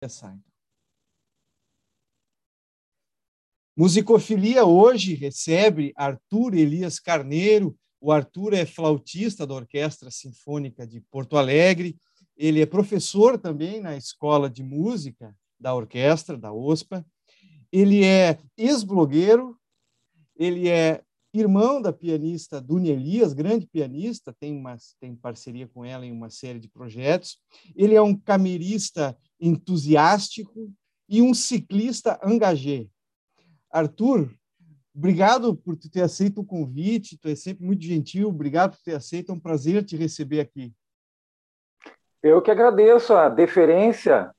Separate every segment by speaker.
Speaker 1: começar. Musicofilia hoje recebe Arthur Elias Carneiro. O Arthur é flautista da Orquestra Sinfônica de Porto Alegre. Ele é professor também na Escola de Música da Orquestra, da OSPA. Ele é ex-blogueiro, ele é irmão da pianista Dunia Elias, grande pianista, tem, uma, tem parceria com ela em uma série de projetos. Ele é um camerista entusiástico e um ciclista engagé. Arthur, obrigado por ter aceito o convite, tu é sempre muito gentil, obrigado por ter aceito, é um prazer te receber aqui.
Speaker 2: Eu que agradeço a deferência,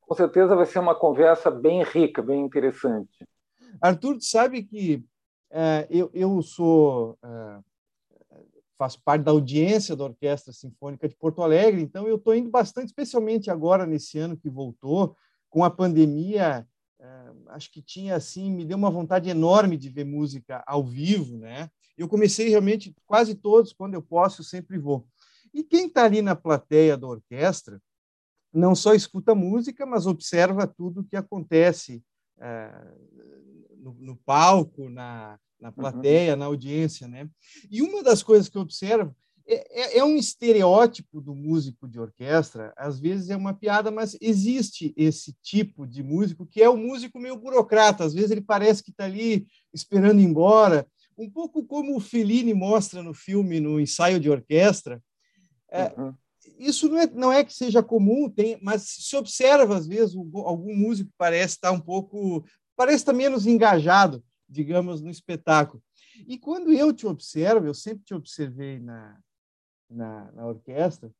Speaker 2: com certeza vai ser uma conversa bem rica, bem interessante.
Speaker 1: Arthur, tu sabe que é, eu, eu sou é, faço parte da audiência da Orquestra Sinfônica de Porto Alegre, então eu estou indo bastante, especialmente agora nesse ano que voltou, com a pandemia, é, acho que tinha assim, me deu uma vontade enorme de ver música ao vivo, né? Eu comecei realmente quase todos, quando eu posso, sempre vou. E quem está ali na plateia da orquestra não só escuta música, mas observa tudo o que acontece no, no palco, na, na uhum. plateia, uhum. na audiência, né? E uma das coisas que eu observo é, é, é, um estereótipo do músico de orquestra, às vezes é uma piada, mas existe esse tipo de músico que é o músico meio burocrata, às vezes ele parece que está ali esperando ir embora, um pouco como o Fellini mostra no filme, no ensaio de orquestra. É, uhum. Isso não é, não é que seja comum, tem, mas se observa, às vezes, algum músico parece estar um pouco parece estar menos engajado, digamos, no espetáculo. E quando eu te observo, eu sempre te observei na, na, na orquestra,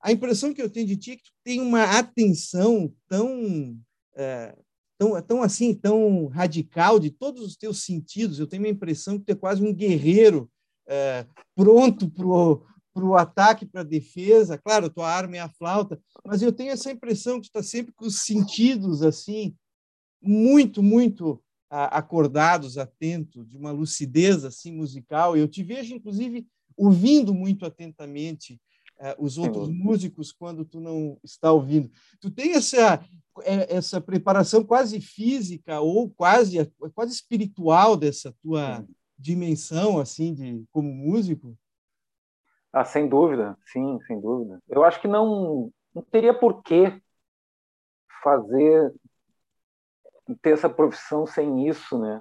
Speaker 1: a impressão que eu tenho de ti é que tu tem uma atenção tão, é, tão, tão assim, tão radical de todos os teus sentidos. Eu tenho a impressão que tu é quase um guerreiro é, pronto para o ataque, para a defesa. Claro, tua arma é a flauta, mas eu tenho essa impressão que tu está sempre com os sentidos assim muito, muito acordados, atentos, de uma lucidez assim musical. Eu te vejo, inclusive, ouvindo muito atentamente uh, os outros músicos quando tu não está ouvindo. Tu tem essa é, essa preparação quase física ou quase quase espiritual dessa tua dimensão assim de como músico?
Speaker 2: Ah, sem dúvida, sim, sem dúvida. Eu acho que não não teria por que fazer ter essa profissão sem isso, né?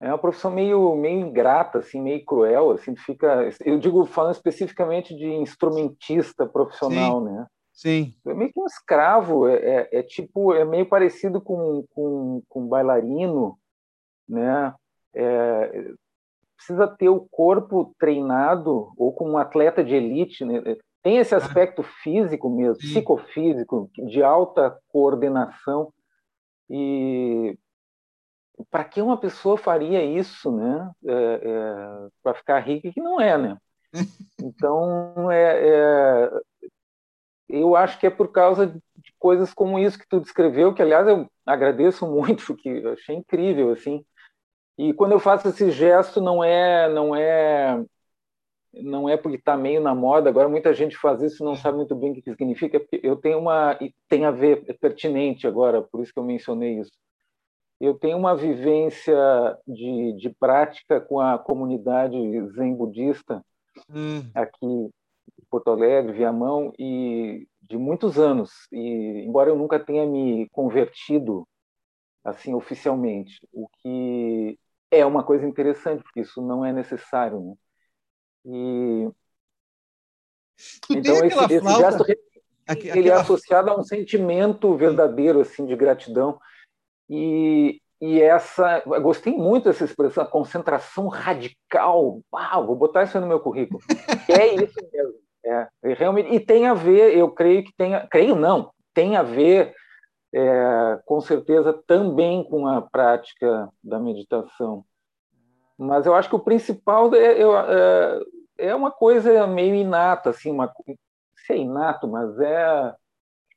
Speaker 2: É uma profissão meio meio ingrata, assim, meio cruel, assim, fica. Eu digo falando especificamente de instrumentista profissional,
Speaker 1: Sim.
Speaker 2: né?
Speaker 1: Sim.
Speaker 2: É meio que um escravo, é, é, é, tipo, é meio parecido com, com, com bailarino, né? É, precisa ter o corpo treinado ou com um atleta de elite, né? Tem esse aspecto físico mesmo, Sim. psicofísico, de alta coordenação e para que uma pessoa faria isso, né? É, é, para ficar rica, que não é, né? Então, é, é, eu acho que é por causa de coisas como isso que tu descreveu, que, aliás, eu agradeço muito, porque eu achei incrível, assim. E quando eu faço esse gesto, não é, não é não é porque está meio na moda, agora muita gente faz isso e não sabe muito bem o que significa, eu tenho uma, tem a ver, é pertinente agora, por isso que eu mencionei isso. Eu tenho uma vivência de, de prática com a comunidade zen budista hum. aqui em Porto Alegre, Viamão, e de muitos anos. E embora eu nunca tenha me convertido assim oficialmente, o que é uma coisa interessante, porque isso não é necessário, né? E então esse, esse gesto ele é associado a um sentimento verdadeiro assim de gratidão. E, e essa gostei muito dessa expressão a concentração radical. Uau, vou botar isso no meu currículo. É isso mesmo é, é, realmente e tem a ver eu creio que tem creio não tem a ver é, com certeza também com a prática da meditação mas eu acho que o principal é, é, é uma coisa meio inata, assim, uma, se é inato, mas é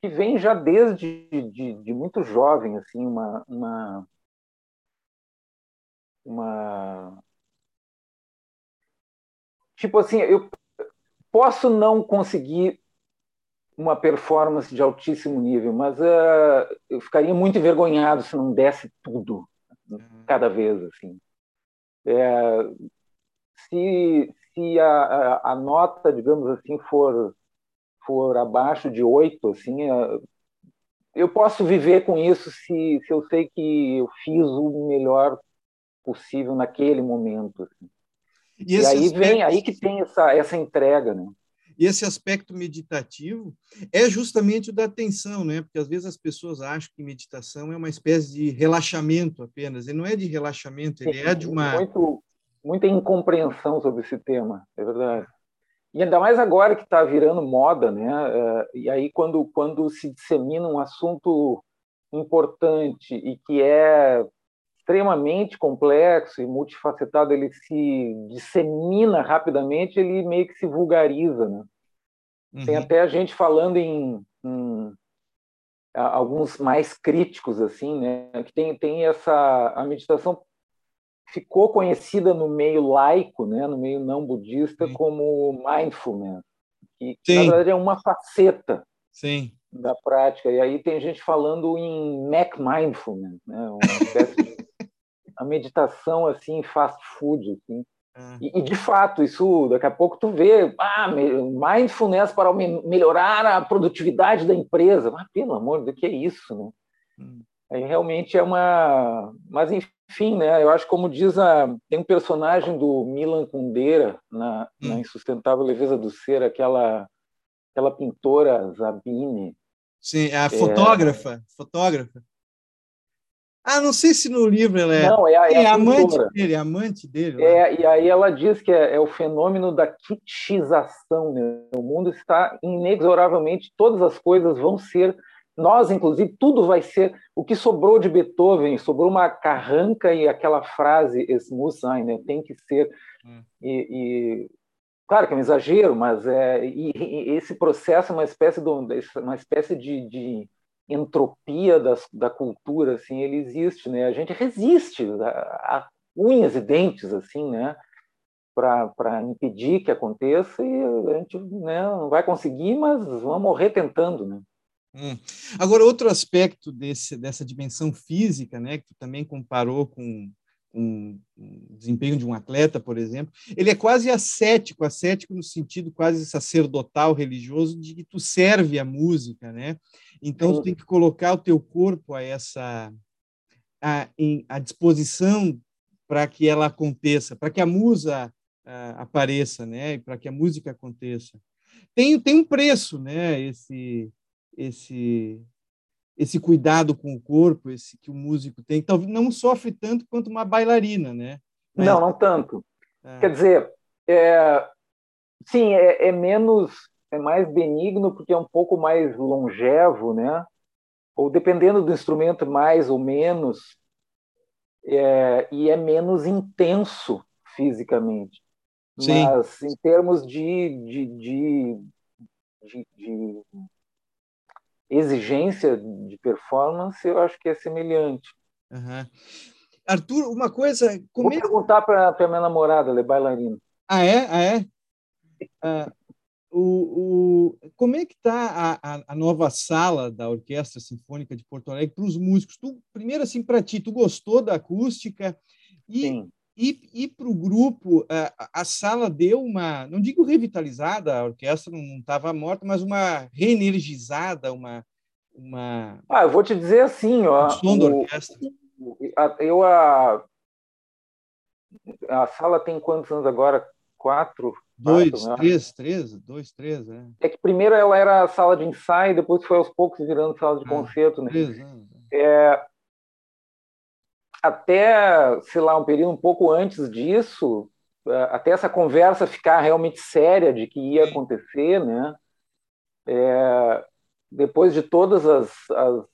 Speaker 2: que vem já desde de, de muito jovem, assim, uma, uma, uma tipo assim, eu posso não conseguir uma performance de altíssimo nível, mas uh, eu ficaria muito envergonhado se não desse tudo uhum. cada vez assim. É, se se a, a, a, nota, digamos assim, for for abaixo de oito, assim, uh, eu posso viver com isso se, se eu sei que eu fiz o melhor possível naquele momento. Assim. E, e aí aspecto... vem aí que tem essa essa entrega, né?
Speaker 1: E esse aspecto meditativo é justamente o da atenção, né? Porque às vezes as pessoas acham que meditação é uma espécie de relaxamento apenas. Ele não é de relaxamento, ele é de uma.
Speaker 2: Muito, muita incompreensão sobre esse tema, é verdade. E ainda mais agora que está virando moda, né? É, e aí, quando, quando se dissemina um assunto importante e que é extremamente complexo e multifacetado, ele se dissemina rapidamente, ele meio que se vulgariza, né? Uhum. Tem até a gente falando em, em, alguns mais críticos assim, né? Que tem tem essa a meditação ficou conhecida no meio laico, né? No meio não budista Sim. como mindfulness, que Sim. na verdade é uma faceta.
Speaker 1: Sim
Speaker 2: da prática. E aí tem gente falando em Mac Mindfulness, né? Uma espécie a meditação assim fast food assim. É. E, e, de fato isso daqui a pouco tu vê ah mindfulness para melhorar a produtividade da empresa mas pelo amor Deus que é isso né hum. aí realmente é uma mas enfim né eu acho como diz a tem um personagem do Milan Kundera na, hum. na insustentável leveza do ser aquela aquela pintora Zabine
Speaker 1: sim a fotógrafa é... fotógrafa ah, não sei se no livro ela é.
Speaker 2: Não, é, a, é,
Speaker 1: é amante dele, é amante dele.
Speaker 2: É, e aí ela diz que é, é o fenômeno da kitização. Né? O mundo está inexoravelmente, todas as coisas vão ser, nós, inclusive, tudo vai ser. O que sobrou de Beethoven, sobrou uma carranca e aquela frase, es muss sein, né? tem que ser. Hum. E, e, claro que é um exagero, mas é, e, e esse processo é uma espécie de, uma espécie de, de entropia das, da cultura, assim, ele existe, né? A gente resiste a, a unhas e dentes, assim, né? Para impedir que aconteça e a gente né, não vai conseguir, mas vamos morrer tentando, né?
Speaker 1: Hum. Agora, outro aspecto desse, dessa dimensão física, né, que tu também comparou com um, desempenho de um atleta, por exemplo, ele é quase ascético, ascético no sentido quase sacerdotal, religioso, de que tu serve a música, né? Então, tu tem que colocar o teu corpo a essa a, em, à disposição para que ela aconteça, para que a musa a, apareça, né? Para que a música aconteça. Tem, tem um preço, né? Esse esse esse cuidado com o corpo, esse que o músico tem, talvez não sofre tanto quanto uma bailarina, né?
Speaker 2: Mas... Não, não tanto. É. Quer dizer, é, sim, é, é, menos, é mais benigno porque é um pouco mais longevo, né? Ou dependendo do instrumento, mais ou menos, é, e é menos intenso fisicamente. Sim. Mas em termos de, de, de, de, de exigência de performance, eu acho que é semelhante.
Speaker 1: Uhum. Arthur, uma coisa.
Speaker 2: Como Vou é... perguntar para a minha namorada, ela é bailarina.
Speaker 1: Ah, é? Ah, é? Ah, o, o, como é que está a, a, nova sala da Orquestra Sinfônica de Porto Alegre para os músicos? Tu, primeiro, assim, para ti, tu gostou da acústica? E, Sim. E, e para o grupo, a, a, sala deu uma, não digo revitalizada, a orquestra não estava morta, mas uma reenergizada, uma, uma.
Speaker 2: Ah, eu vou te dizer assim, ó. O som da orquestra. Eu a, a sala tem quantos anos agora? Quatro.
Speaker 1: Dois, né? três, três, dois, três, é.
Speaker 2: É que primeiro ela era sala de ensaio, depois foi aos poucos virando sala de ah, concerto, né? Três anos. É, é até, sei lá, um período um pouco antes disso, é, até essa conversa ficar realmente séria de que ia acontecer, né? É, depois de todas as, as,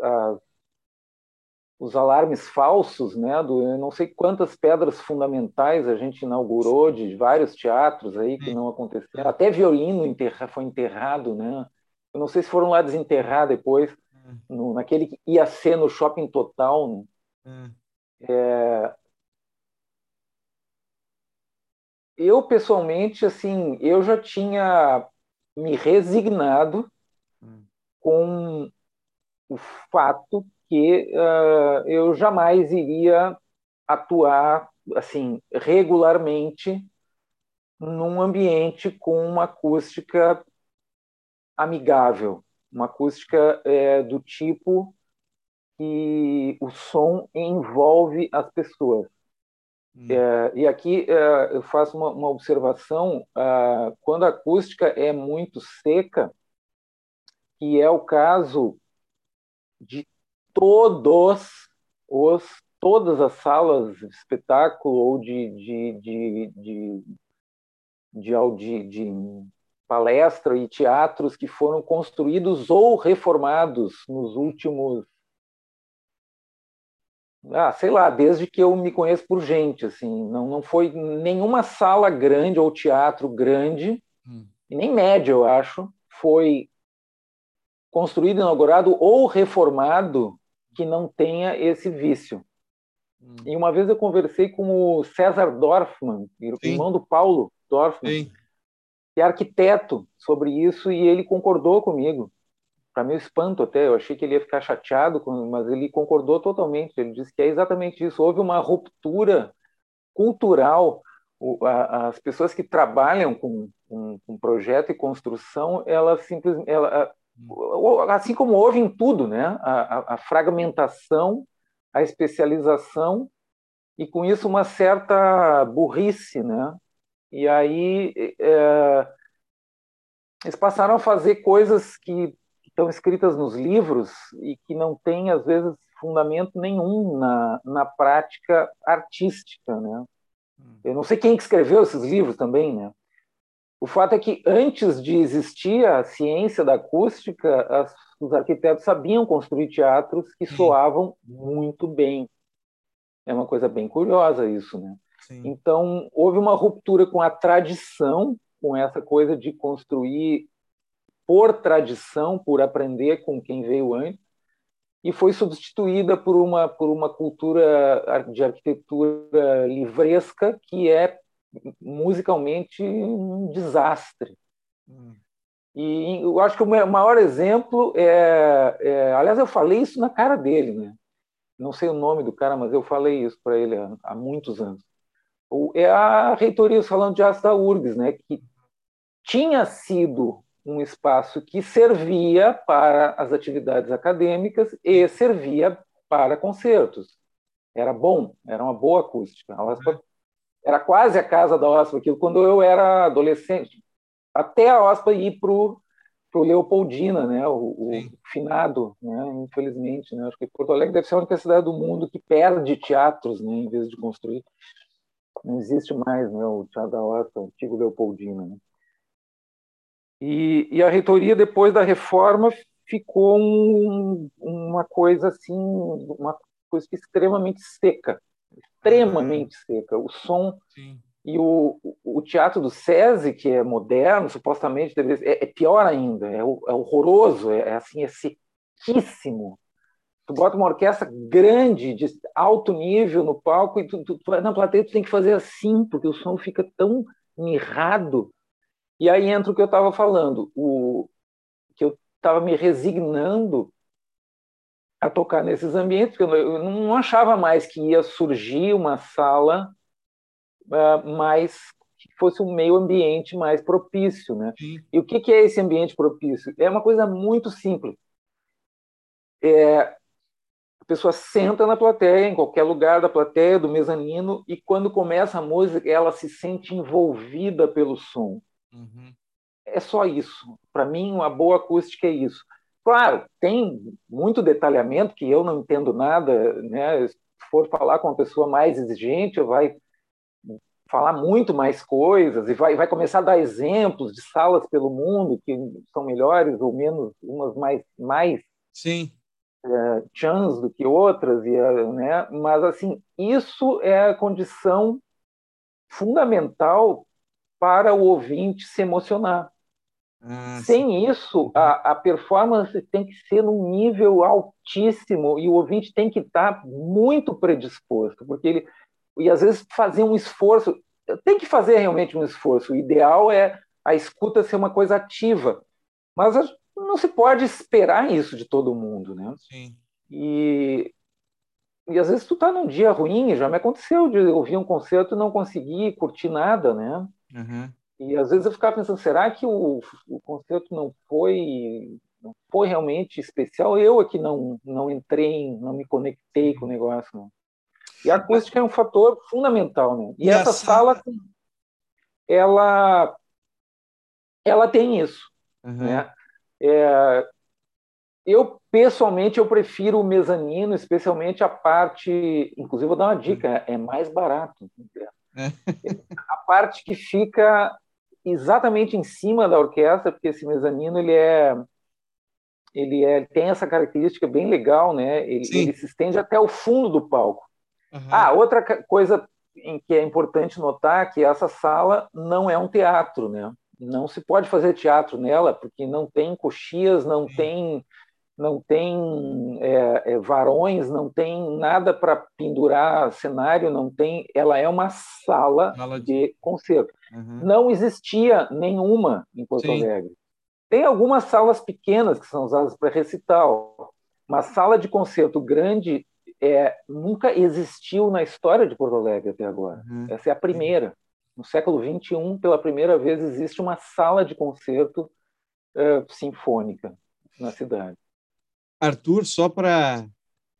Speaker 2: as, os alarmes falsos, né? Do, eu não sei quantas pedras fundamentais a gente inaugurou de vários teatros aí que não aconteceram. Até violino enterra, foi enterrado, né? Eu não sei se foram lá desenterrar depois, hum. no, naquele que ia ser no Shopping Total, né? É. é... Eu pessoalmente, assim, eu já tinha me resignado com o fato que uh, eu jamais iria atuar assim regularmente num ambiente com uma acústica amigável, uma acústica é, do tipo que o som envolve as pessoas. Hum. É, e aqui é, eu faço uma, uma observação: quando a acústica é muito seca, que é o caso de todos os todas as salas de espetáculo ou de, de, de, de, de, de, de palestra e teatros que foram construídos ou reformados nos últimos ah, sei lá, desde que eu me conheço por gente, assim, não, não foi nenhuma sala grande ou teatro grande, hum. nem médio, eu acho, foi construído, inaugurado ou reformado que não tenha esse vício. Hum. E uma vez eu conversei com o César Dorfman, Sim. irmão do Paulo Dorfman, Sim. que é arquiteto, sobre isso, e ele concordou comigo. Para meu espanto até, eu achei que ele ia ficar chateado, mas ele concordou totalmente. Ele disse que é exatamente isso. Houve uma ruptura cultural. As pessoas que trabalham com, com, com projeto e construção, elas simplesmente, ela, assim como houve em tudo, né? A, a, fragmentação, a especialização e com isso uma certa burrice, né? E aí é, eles passaram a fazer coisas que estão escritas nos livros e que não têm às vezes fundamento nenhum na, na prática artística, né? Hum. Eu não sei quem escreveu esses livros também, né? O fato é que antes de existir a ciência da acústica, as, os arquitetos sabiam construir teatros que soavam muito bem. É uma coisa bem curiosa isso, né? Sim. Então, houve uma ruptura com a tradição, com essa coisa de construir por tradição, por aprender com quem veio antes, e foi substituída por uma por uma cultura de arquitetura livresca que é musicalmente um desastre. Hum. E eu acho que o maior exemplo é, é, Aliás, eu falei isso na cara dele, né? Não sei o nome do cara, mas eu falei isso para ele há, há, muitos anos. É a reitoria do Salão de da URGS, né? Que tinha sido um espaço que servia para as atividades acadêmicas e servia para concertos. Era bom, era uma boa acústica. A era quase a casa da OSPA, aquilo quando eu era adolescente. Até a OSPA ir para o Leopoldina, né, o, o finado, né, infelizmente. Né, acho que Porto Alegre deve ser a única cidade do mundo que perde teatros né, em vez de construir. Não existe mais né, o Teatro da OSPA, o antigo Leopoldina. Né. E, e, a reitoria, depois da reforma, ficou um, uma coisa assim, uma coisa extremamente seca extremamente seca. O som Sim. e o, o teatro do SESI, que é moderno, supostamente deveria é, é pior ainda, é, é horroroso, é, é, assim, é sequíssimo. Tu bota uma orquestra grande, de alto nível no palco, e tu, tu, tu, na plateia tu tem que fazer assim, porque o som fica tão mirrado. E aí entra o que eu estava falando, o que eu estava me resignando a tocar nesses ambientes, porque eu não achava mais que ia surgir uma sala uh, mais que fosse um meio ambiente mais propício, né? Sim. E o que, que, é esse ambiente propício? É uma coisa muito simples. É, a pessoa senta na plateia, em qualquer lugar da plateia, do mezanino, e quando começa a música, ela se sente envolvida pelo som. Uhum. É só isso. Para mim, uma boa acústica é isso. Claro, tem muito detalhamento que eu não entendo nada, né? Se for falar com uma pessoa mais exigente, vai falar muito mais coisas e vai, vai começar a dar exemplos de salas pelo mundo que são melhores ou menos, umas mais mais
Speaker 1: sim
Speaker 2: é, chans do que outras e né? Mas assim isso é a condição fundamental para o ouvinte se emocionar. Ah, Sem isso, a, a, performance tem que ser num nível altíssimo e o ouvinte tem que estar muito predisposto, porque ele e às vezes fazer um esforço, tem que fazer realmente um esforço. O ideal é a escuta ser uma coisa ativa, mas não se pode esperar isso de todo mundo, né?
Speaker 1: Sim.
Speaker 2: E, e às vezes tu tá num dia ruim, já me aconteceu de ouvir um concerto e não conseguir curtir nada, né?
Speaker 1: Uhum.
Speaker 2: E às vezes eu ficava pensando, será que o, o concerto não foi não foi realmente especial? Eu é que não não entrei, não me conectei com o negócio, não. E a acústica é um fator fundamental, né? E, e essa sala, ela, ela tem isso, uhum. né? É, eu pessoalmente eu prefiro o mezanino, especialmente a parte, inclusive vou dar uma dica, é mais barato. É. a parte que fica exatamente em cima da orquestra, porque esse mezanino ele é ele é, tem essa característica bem legal, né? Ele, ele se estende até o fundo do palco. Uhum. Ah, outra coisa em que é importante notar que essa sala não é um teatro, né? Não se pode fazer teatro nela porque não tem coxias, não tem não tem é, é, varões, não tem nada para pendurar cenário, não tem. Ela é uma sala, sala de... de... concerto. Uhum. Não existia nenhuma em Porto Sim. Alegre. Tem algumas salas pequenas que são usadas para recital, mas sala de concerto grande é, nunca existiu na história de Porto Alegre até agora. Uhum. Essa é a primeira. No século XXI, pela primeira vez, existe uma sala de concerto uh, sinfônica na cidade.
Speaker 1: Arthur, só para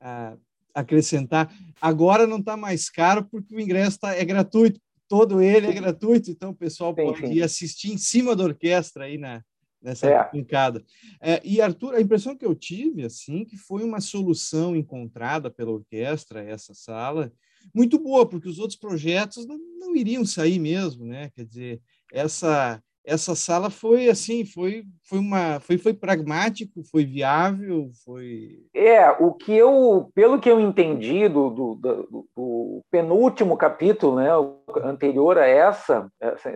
Speaker 1: uh, acrescentar, agora não está mais caro porque o ingresso tá, é gratuito, todo ele é gratuito, então o pessoal sim, pode sim. ir assistir em cima da orquestra aí na, nessa é. brincada. É, e Arthur, a impressão que eu tive assim que foi uma solução encontrada pela orquestra essa sala muito boa porque os outros projetos não, não iriam sair mesmo, né? Quer dizer, essa essa sala foi assim, foi foi uma foi foi pragmático, foi viável, foi
Speaker 2: É, o que eu, pelo que eu entendi do, do, do, do penúltimo capítulo, né, anterior a essa, essa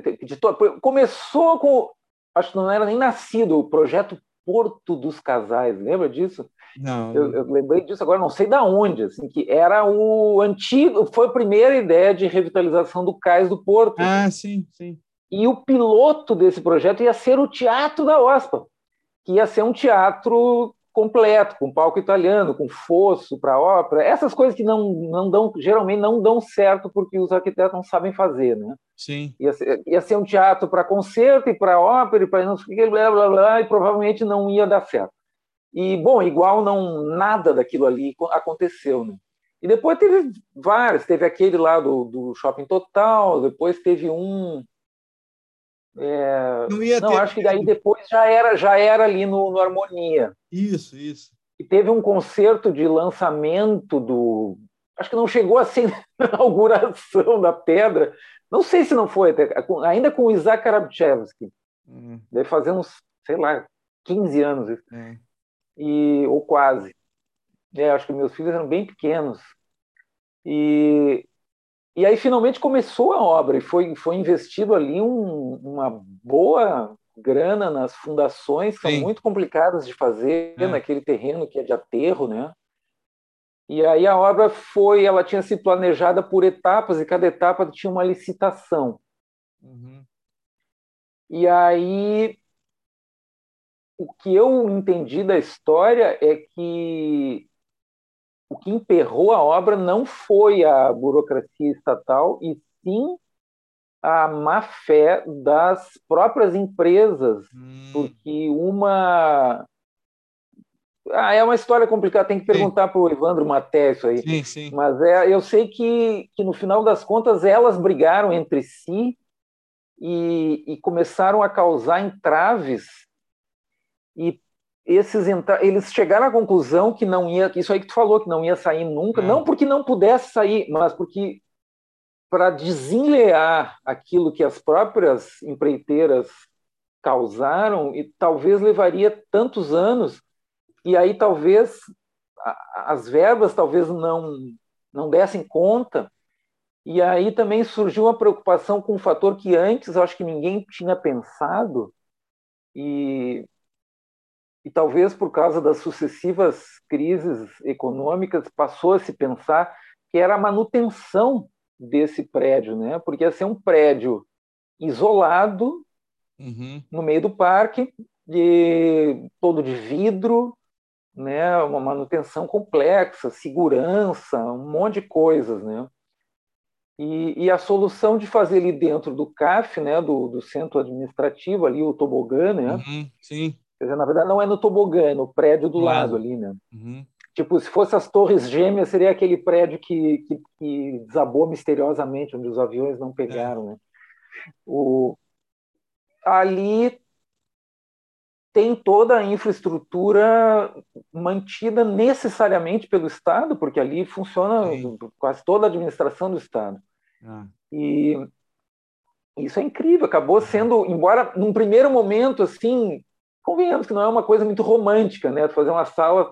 Speaker 2: começou com acho que não era nem nascido, o projeto Porto dos Casais, lembra disso?
Speaker 1: Não.
Speaker 2: Eu, eu, lembrei disso agora, não sei da onde, assim, que era o antigo, foi a primeira ideia de revitalização do cais do Porto.
Speaker 1: Ah, sim, sim.
Speaker 2: E o piloto desse projeto ia ser o Teatro da OSPA, que ia ser um teatro completo, com palco italiano, com fosso para ópera, essas coisas que não, não dão, geralmente não dão certo porque os arquitetos não sabem fazer, né?
Speaker 1: Sim.
Speaker 2: Ia ser, ia ser um teatro para concerto e para ópera e para não sei o que, blá, blá, blá, e provavelmente não ia dar certo. E, bom, igual não nada daquilo ali aconteceu, né? E depois teve vários, teve aquele lá do, do Shopping Total, depois teve um é, não, ia não ter... acho que daí depois já era, já era ali no, no Harmonia.
Speaker 1: Isso, isso.
Speaker 2: E teve um concerto de lançamento do. Acho que não chegou a ser inauguração da pedra. Não sei se não foi, ainda com o Isaac Karabchevsky. Uhum. Deve fazer uns, sei lá, 15 anos. Uhum. E, ou quase. É, acho que meus filhos eram bem pequenos. E e aí finalmente começou a obra e foi, foi investido ali um, uma boa grana nas fundações, que são Sim. muito complicadas de fazer é. naquele terreno que é de aterro, né? E aí a obra foi, ela tinha sido planejada por etapas e cada etapa tinha uma licitação. Uhum. E aí o que eu entendi da história é que o que emperrou a obra não foi a burocracia estatal, e sim a má fé das próprias empresas, hum. porque uma. Ah, é uma história complicada, tem que perguntar para o Evandro Maté isso aí.
Speaker 1: Sim, sim.
Speaker 2: Mas é, eu sei que, que, no final das contas, elas brigaram entre si e, e começaram a causar entraves. E esses eles chegaram à conclusão que não ia, isso aí que tu falou, que não ia sair nunca, é. não porque não pudesse sair, mas porque para desenlear aquilo que as próprias empreiteiras causaram, e talvez levaria tantos anos, e aí talvez as verbas talvez não, não dessem conta, e aí também surgiu uma preocupação com um fator que antes eu acho que ninguém tinha pensado, e e talvez por causa das sucessivas crises econômicas passou a se pensar que era a manutenção desse prédio, né? Porque ia ser um prédio isolado
Speaker 1: uhum.
Speaker 2: no meio do parque, de todo de vidro, né, uma manutenção complexa, segurança, um monte de coisas, né? E, e, a solução de fazer ali dentro do CAF, né, do, do centro administrativo ali, o tobogã, né?
Speaker 1: Uhum, sim.
Speaker 2: Quer dizer, na verdade não é no tobogã, é no prédio do lado ali, né? Uhum. Tipo, se fosse as Torres Gêmeas, seria aquele prédio que, que, que desabou misteriosamente, onde os aviões não pegaram, é. né? O, ali tem toda a infraestrutura mantida necessariamente pelo Estado, porque ali funciona Sim. quase toda a administração do Estado. Ah. E isso é incrível, acabou sendo, embora num primeiro momento, assim, convenhamos que não é uma coisa muito romântica, né? Fazer uma sala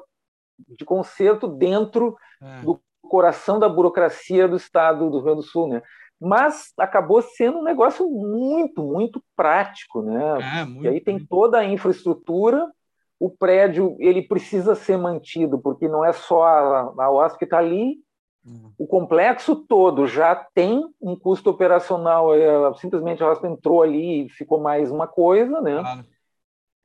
Speaker 2: de concerto dentro é. do coração da burocracia do Estado do Rio Grande do Sul, né? Mas acabou sendo um negócio muito, muito prático, né? É, muito, e aí tem toda a infraestrutura, o prédio ele precisa ser mantido, porque não é só a, a OASP que está ali, uhum. o complexo todo já tem um custo operacional, é, simplesmente a OASP entrou ali e ficou mais uma coisa, né? Claro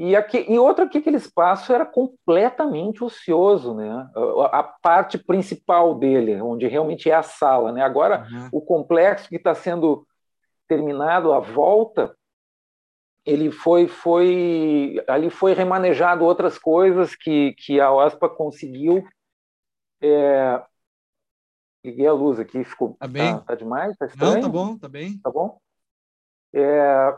Speaker 2: e, aqui, e outro que aquele espaço era completamente ocioso, né? A, a, parte principal dele, onde realmente é a sala, né? Agora uhum. o complexo que está sendo terminado, a volta, ele foi, foi ali foi remanejado outras coisas que, que a OSPA conseguiu. É, liguei a luz aqui, ficou
Speaker 1: tá, bem.
Speaker 2: Tá, tá demais, tá estranho.
Speaker 1: Não, tá bom, tá bem.
Speaker 2: Tá bom. É,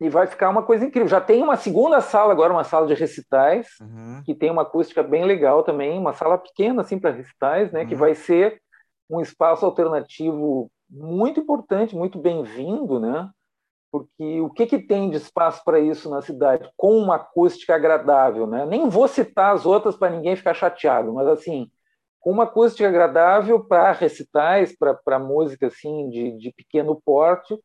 Speaker 2: e vai ficar uma coisa incrível. Já tem uma segunda sala agora, uma sala de recitais, uhum. que tem uma acústica bem legal também, uma sala pequena assim para recitais, né, uhum. que vai ser um espaço alternativo muito importante, muito bem-vindo, né? Porque o que, que tem de espaço para isso na cidade com uma acústica agradável, né? Nem vou citar as outras para ninguém ficar chateado, mas assim, com uma acústica agradável para recitais, para música assim de, de pequeno porte,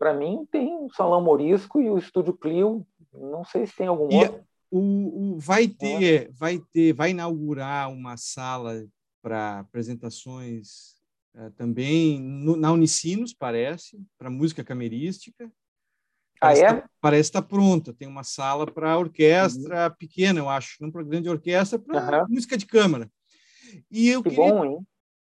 Speaker 2: para mim, tem o Salão Morisco e o Estúdio Clio. Não sei se tem algum e outro.
Speaker 1: O, o, vai ter, vai ter, vai inaugurar uma sala para apresentações uh, também no, na Unicinos, parece, para música camerística.
Speaker 2: Ah, parece
Speaker 1: ah, é? Tá, parece estar tá pronta. Tem uma sala para orquestra uhum. pequena, eu acho, não para grande orquestra, para uhum. música de câmara.
Speaker 2: E eu que queria, bom, hein?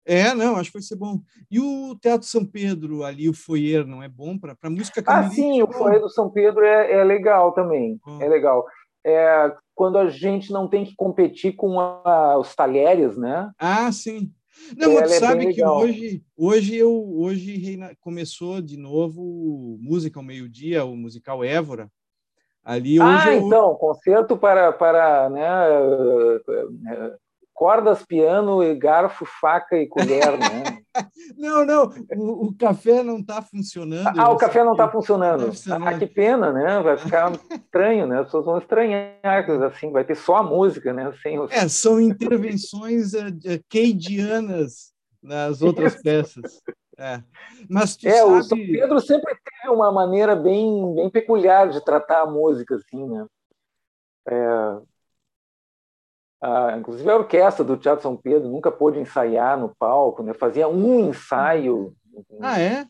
Speaker 1: É, não, acho que vai ser bom. E o Teatro São Pedro ali, o foyer, não é bom para música
Speaker 2: Ah, sim, o foyer do São Pedro é, é legal também. É legal. É, quando a gente não tem que competir com a, os talheres, né?
Speaker 1: Ah, sim. Não, você é sabe que hoje, hoje eu hoje reina, começou de novo música ao meio-dia, o musical Évora. Ali
Speaker 2: hoje ah, eu... então, concerto para para né, cordas, piano, garfo, faca e colher, né?
Speaker 1: não, não, o, o café não está funcionando.
Speaker 2: Ah, o café não está funcionando. Tá funcionando. Ah, que pena, né? Vai ficar estranho, né? As pessoas vão estranhar, assim, vai ter só a música, né? Sem os...
Speaker 1: É, são intervenções uh, keidianas nas outras peças. É. Mas
Speaker 2: é, sabe... o São Pedro sempre teve uma maneira bem, bem peculiar de tratar a música, assim, né? É, ah, inclusive a orquestra do Teatro São Pedro nunca pôde ensaiar no palco, né? fazia um ensaio.
Speaker 1: Ah, é?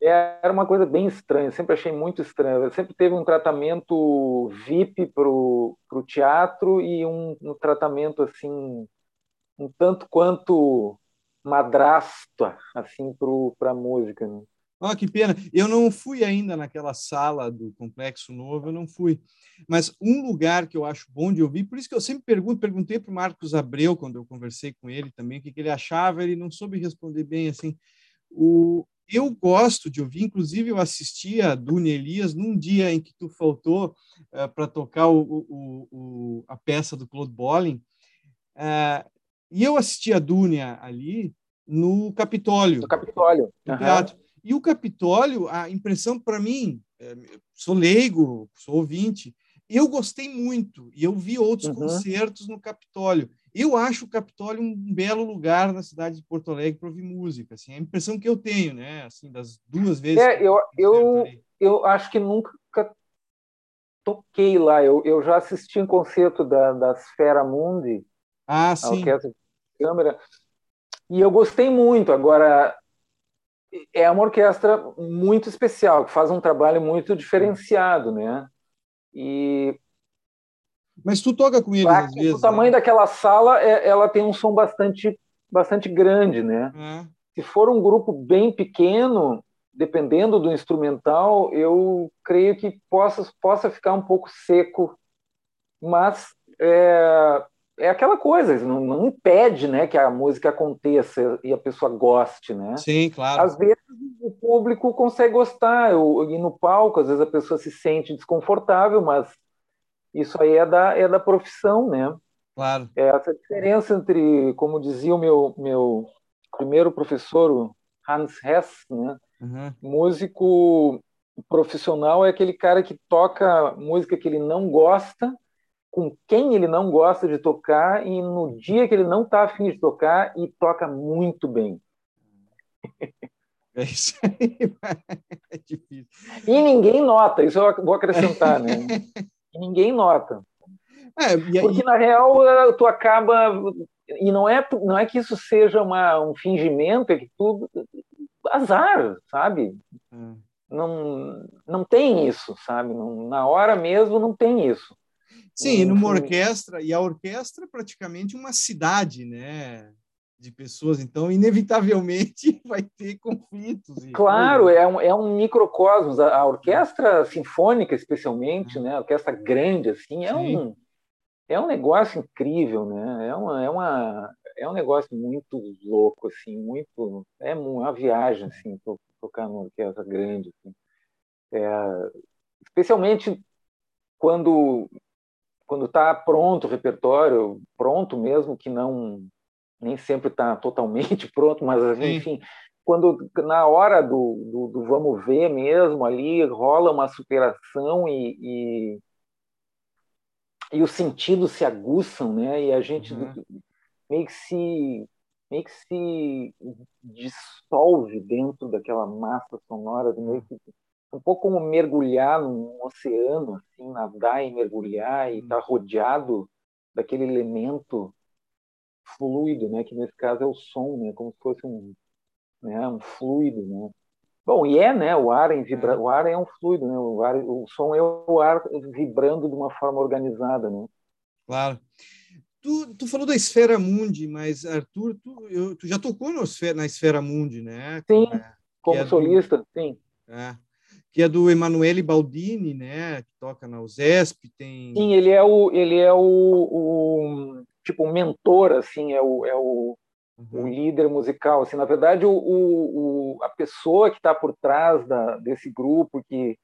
Speaker 2: Era uma coisa bem estranha, sempre achei muito estranho. Sempre teve um tratamento VIP para o teatro e um, um, tratamento assim, um tanto quanto madrasta assim, para a música. Né?
Speaker 1: Oh, que pena. Eu não fui ainda naquela sala do Complexo Novo, eu não fui. Mas um lugar que eu acho bom de ouvir, por isso que eu sempre pergunto, perguntei para o Marcos Abreu, quando eu conversei com ele também, o que, que ele achava, ele não soube responder bem assim. O, eu gosto de ouvir, inclusive eu assisti a Dune Elias num dia em que tu faltou uh, para tocar o, o, o, a peça do Claude Bolling, uh, e eu assisti a Dune ali no Capitólio.
Speaker 2: No Capitólio.
Speaker 1: No uhum. teatro. E o Capitólio, a impressão para mim, é, sou leigo, sou ouvinte, eu gostei muito e eu vi outros uhum. concertos no Capitólio. Eu acho o Capitólio um belo lugar na cidade de Porto Alegre para ouvir música. Assim, é a impressão que eu tenho, né? Assim, das duas vezes.
Speaker 2: É, eu, eu, eu acho que nunca toquei lá. Eu, eu já assisti um concerto da, da Sfera Mundi,
Speaker 1: ah, sim.
Speaker 2: orquestra de câmera, e eu gostei muito. Agora, é uma orquestra muito especial, que faz um trabalho muito diferenciado, né? E
Speaker 1: Mas tu toca com eles às vezes.
Speaker 2: o tamanho
Speaker 1: né?
Speaker 2: daquela sala, é- ela tem um som bastante, bastante grande, né?
Speaker 1: É.
Speaker 2: Se for um grupo bem pequeno, dependendo do instrumental, eu creio que possa, possa ficar um pouco seco, mas é, é aquela coisa, não, não impede né, que a música aconteça e a pessoa goste, né?
Speaker 1: Sim, claro.
Speaker 2: Às vezes o público consegue gostar, eu, e no palco, às vezes a pessoa se sente desconfortável, mas isso aí é da, é da profissão, né?
Speaker 1: Claro.
Speaker 2: É essa diferença entre, como dizia o meu, meu primeiro professor, Hans Hess, né?
Speaker 1: Uhum.
Speaker 2: músico profissional é aquele cara que toca música que ele não gosta, com quem ele não gosta de tocar, e no dia que ele não está afim de tocar, e toca muito bem.
Speaker 1: É isso aí. É difícil.
Speaker 2: E ninguém nota, isso eu vou acrescentar, né? E ninguém nota.
Speaker 1: É, aí-
Speaker 2: Porque, na real, tu acaba. E não é, não é que isso seja uma, um fingimento, é que tudo. Azar, sabe?
Speaker 1: Hum.
Speaker 2: Não, não tem isso, sabe? Não- na hora mesmo não tem isso.
Speaker 1: Sim, e numa orquestra, e a orquestra é praticamente uma cidade, né? De pessoas, então, inevitavelmente vai ter conflitos.
Speaker 2: Claro, é um, é um microcosmos. A, a orquestra sinfônica, especialmente, né? A orquestra grande, assim, é
Speaker 1: Sim.
Speaker 2: um, é um negócio incrível, né? É uma, é uma, é um negócio muito louco, assim, muito. É uma viagem, assim, to- tocar numa orquestra grande, assim. É, especialmente quando quando está pronto o repertório, pronto mesmo, que não nem sempre está totalmente pronto, mas
Speaker 1: Sim.
Speaker 2: enfim, quando na hora do, do, do vamos ver mesmo ali rola uma superação e, e, e os sentidos se aguçam, né? E a gente
Speaker 1: Uhum.
Speaker 2: meio que se meio que se dissolve dentro daquela massa sonora, meio que um pouco como mergulhar num oceano, assim, nadar e mergulhar e estar rodeado daquele elemento fluido, né? Que nesse caso é o som, né? Como se fosse um, né? Um fluido, né? Bom, e é, né? O ar em vibra... o ar é um fluido, né? O ar, o som é o ar vibrando de uma forma organizada, né?
Speaker 1: Claro. Tu, tu falou da Esfera Mundi, mas, Arthur, tu, eu- tu já tocou no Esfera- na Esfera Mundi, né?
Speaker 2: Sim,
Speaker 1: É,
Speaker 2: como
Speaker 1: é do-
Speaker 2: solista, sim.
Speaker 1: é. Que é do Emanuele Baldini, né? Que toca na USESP, tem...
Speaker 2: Sim, ele é o ele é o, o tipo o mentor, assim, é o, é o o
Speaker 1: Uhum.
Speaker 2: líder musical. Assim, na verdade, o, o, o- a pessoa que está por trás da, desse grupo, que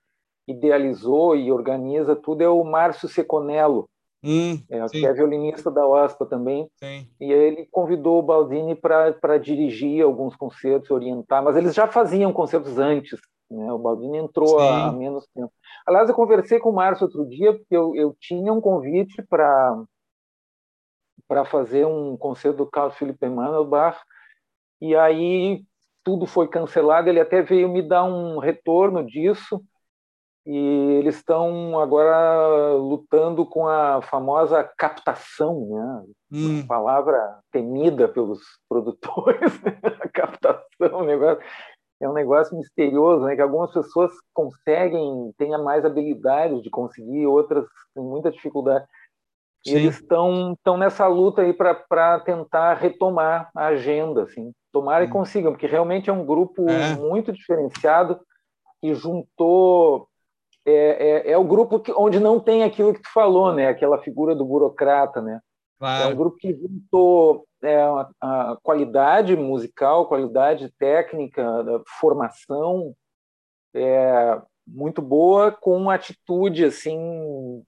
Speaker 2: idealizou e organiza tudo, é o Márcio Seconello,
Speaker 1: Hum,
Speaker 2: é, que é violinista da OSPA também.
Speaker 1: sim.
Speaker 2: E ele convidou o Baldini para dirigir alguns concertos, orientar, mas eles já faziam concertos antes. Né? O Baldini entrou há, menos tempo. Aliás, eu conversei com o Márcio outro dia, porque eu, eu tinha um convite para para fazer um concerto do Carl Philipp Emanuel Bach, e aí tudo foi cancelado. Ele até veio me dar um retorno disso, e eles estão agora lutando com a famosa captação, né?
Speaker 1: Hum,
Speaker 2: palavra temida pelos produtores, né? a captação, o negócio, é um negócio misterioso, né? Que algumas pessoas conseguem, têm mais habilidade de conseguir, outras têm muita dificuldade. E
Speaker 1: sim.
Speaker 2: eles estão estão nessa luta aí para tentar retomar a agenda, assim. Tomara
Speaker 1: Hum.
Speaker 2: que consigam, porque realmente é um grupo
Speaker 1: É.
Speaker 2: muito diferenciado que juntou é, é, é o grupo que, onde não tem aquilo que tu falou, né? Aquela figura do burocrata, né? É um
Speaker 1: Claro.
Speaker 2: grupo que juntou é, a, a qualidade musical, qualidade técnica, da formação é, muito boa, com uma atitude assim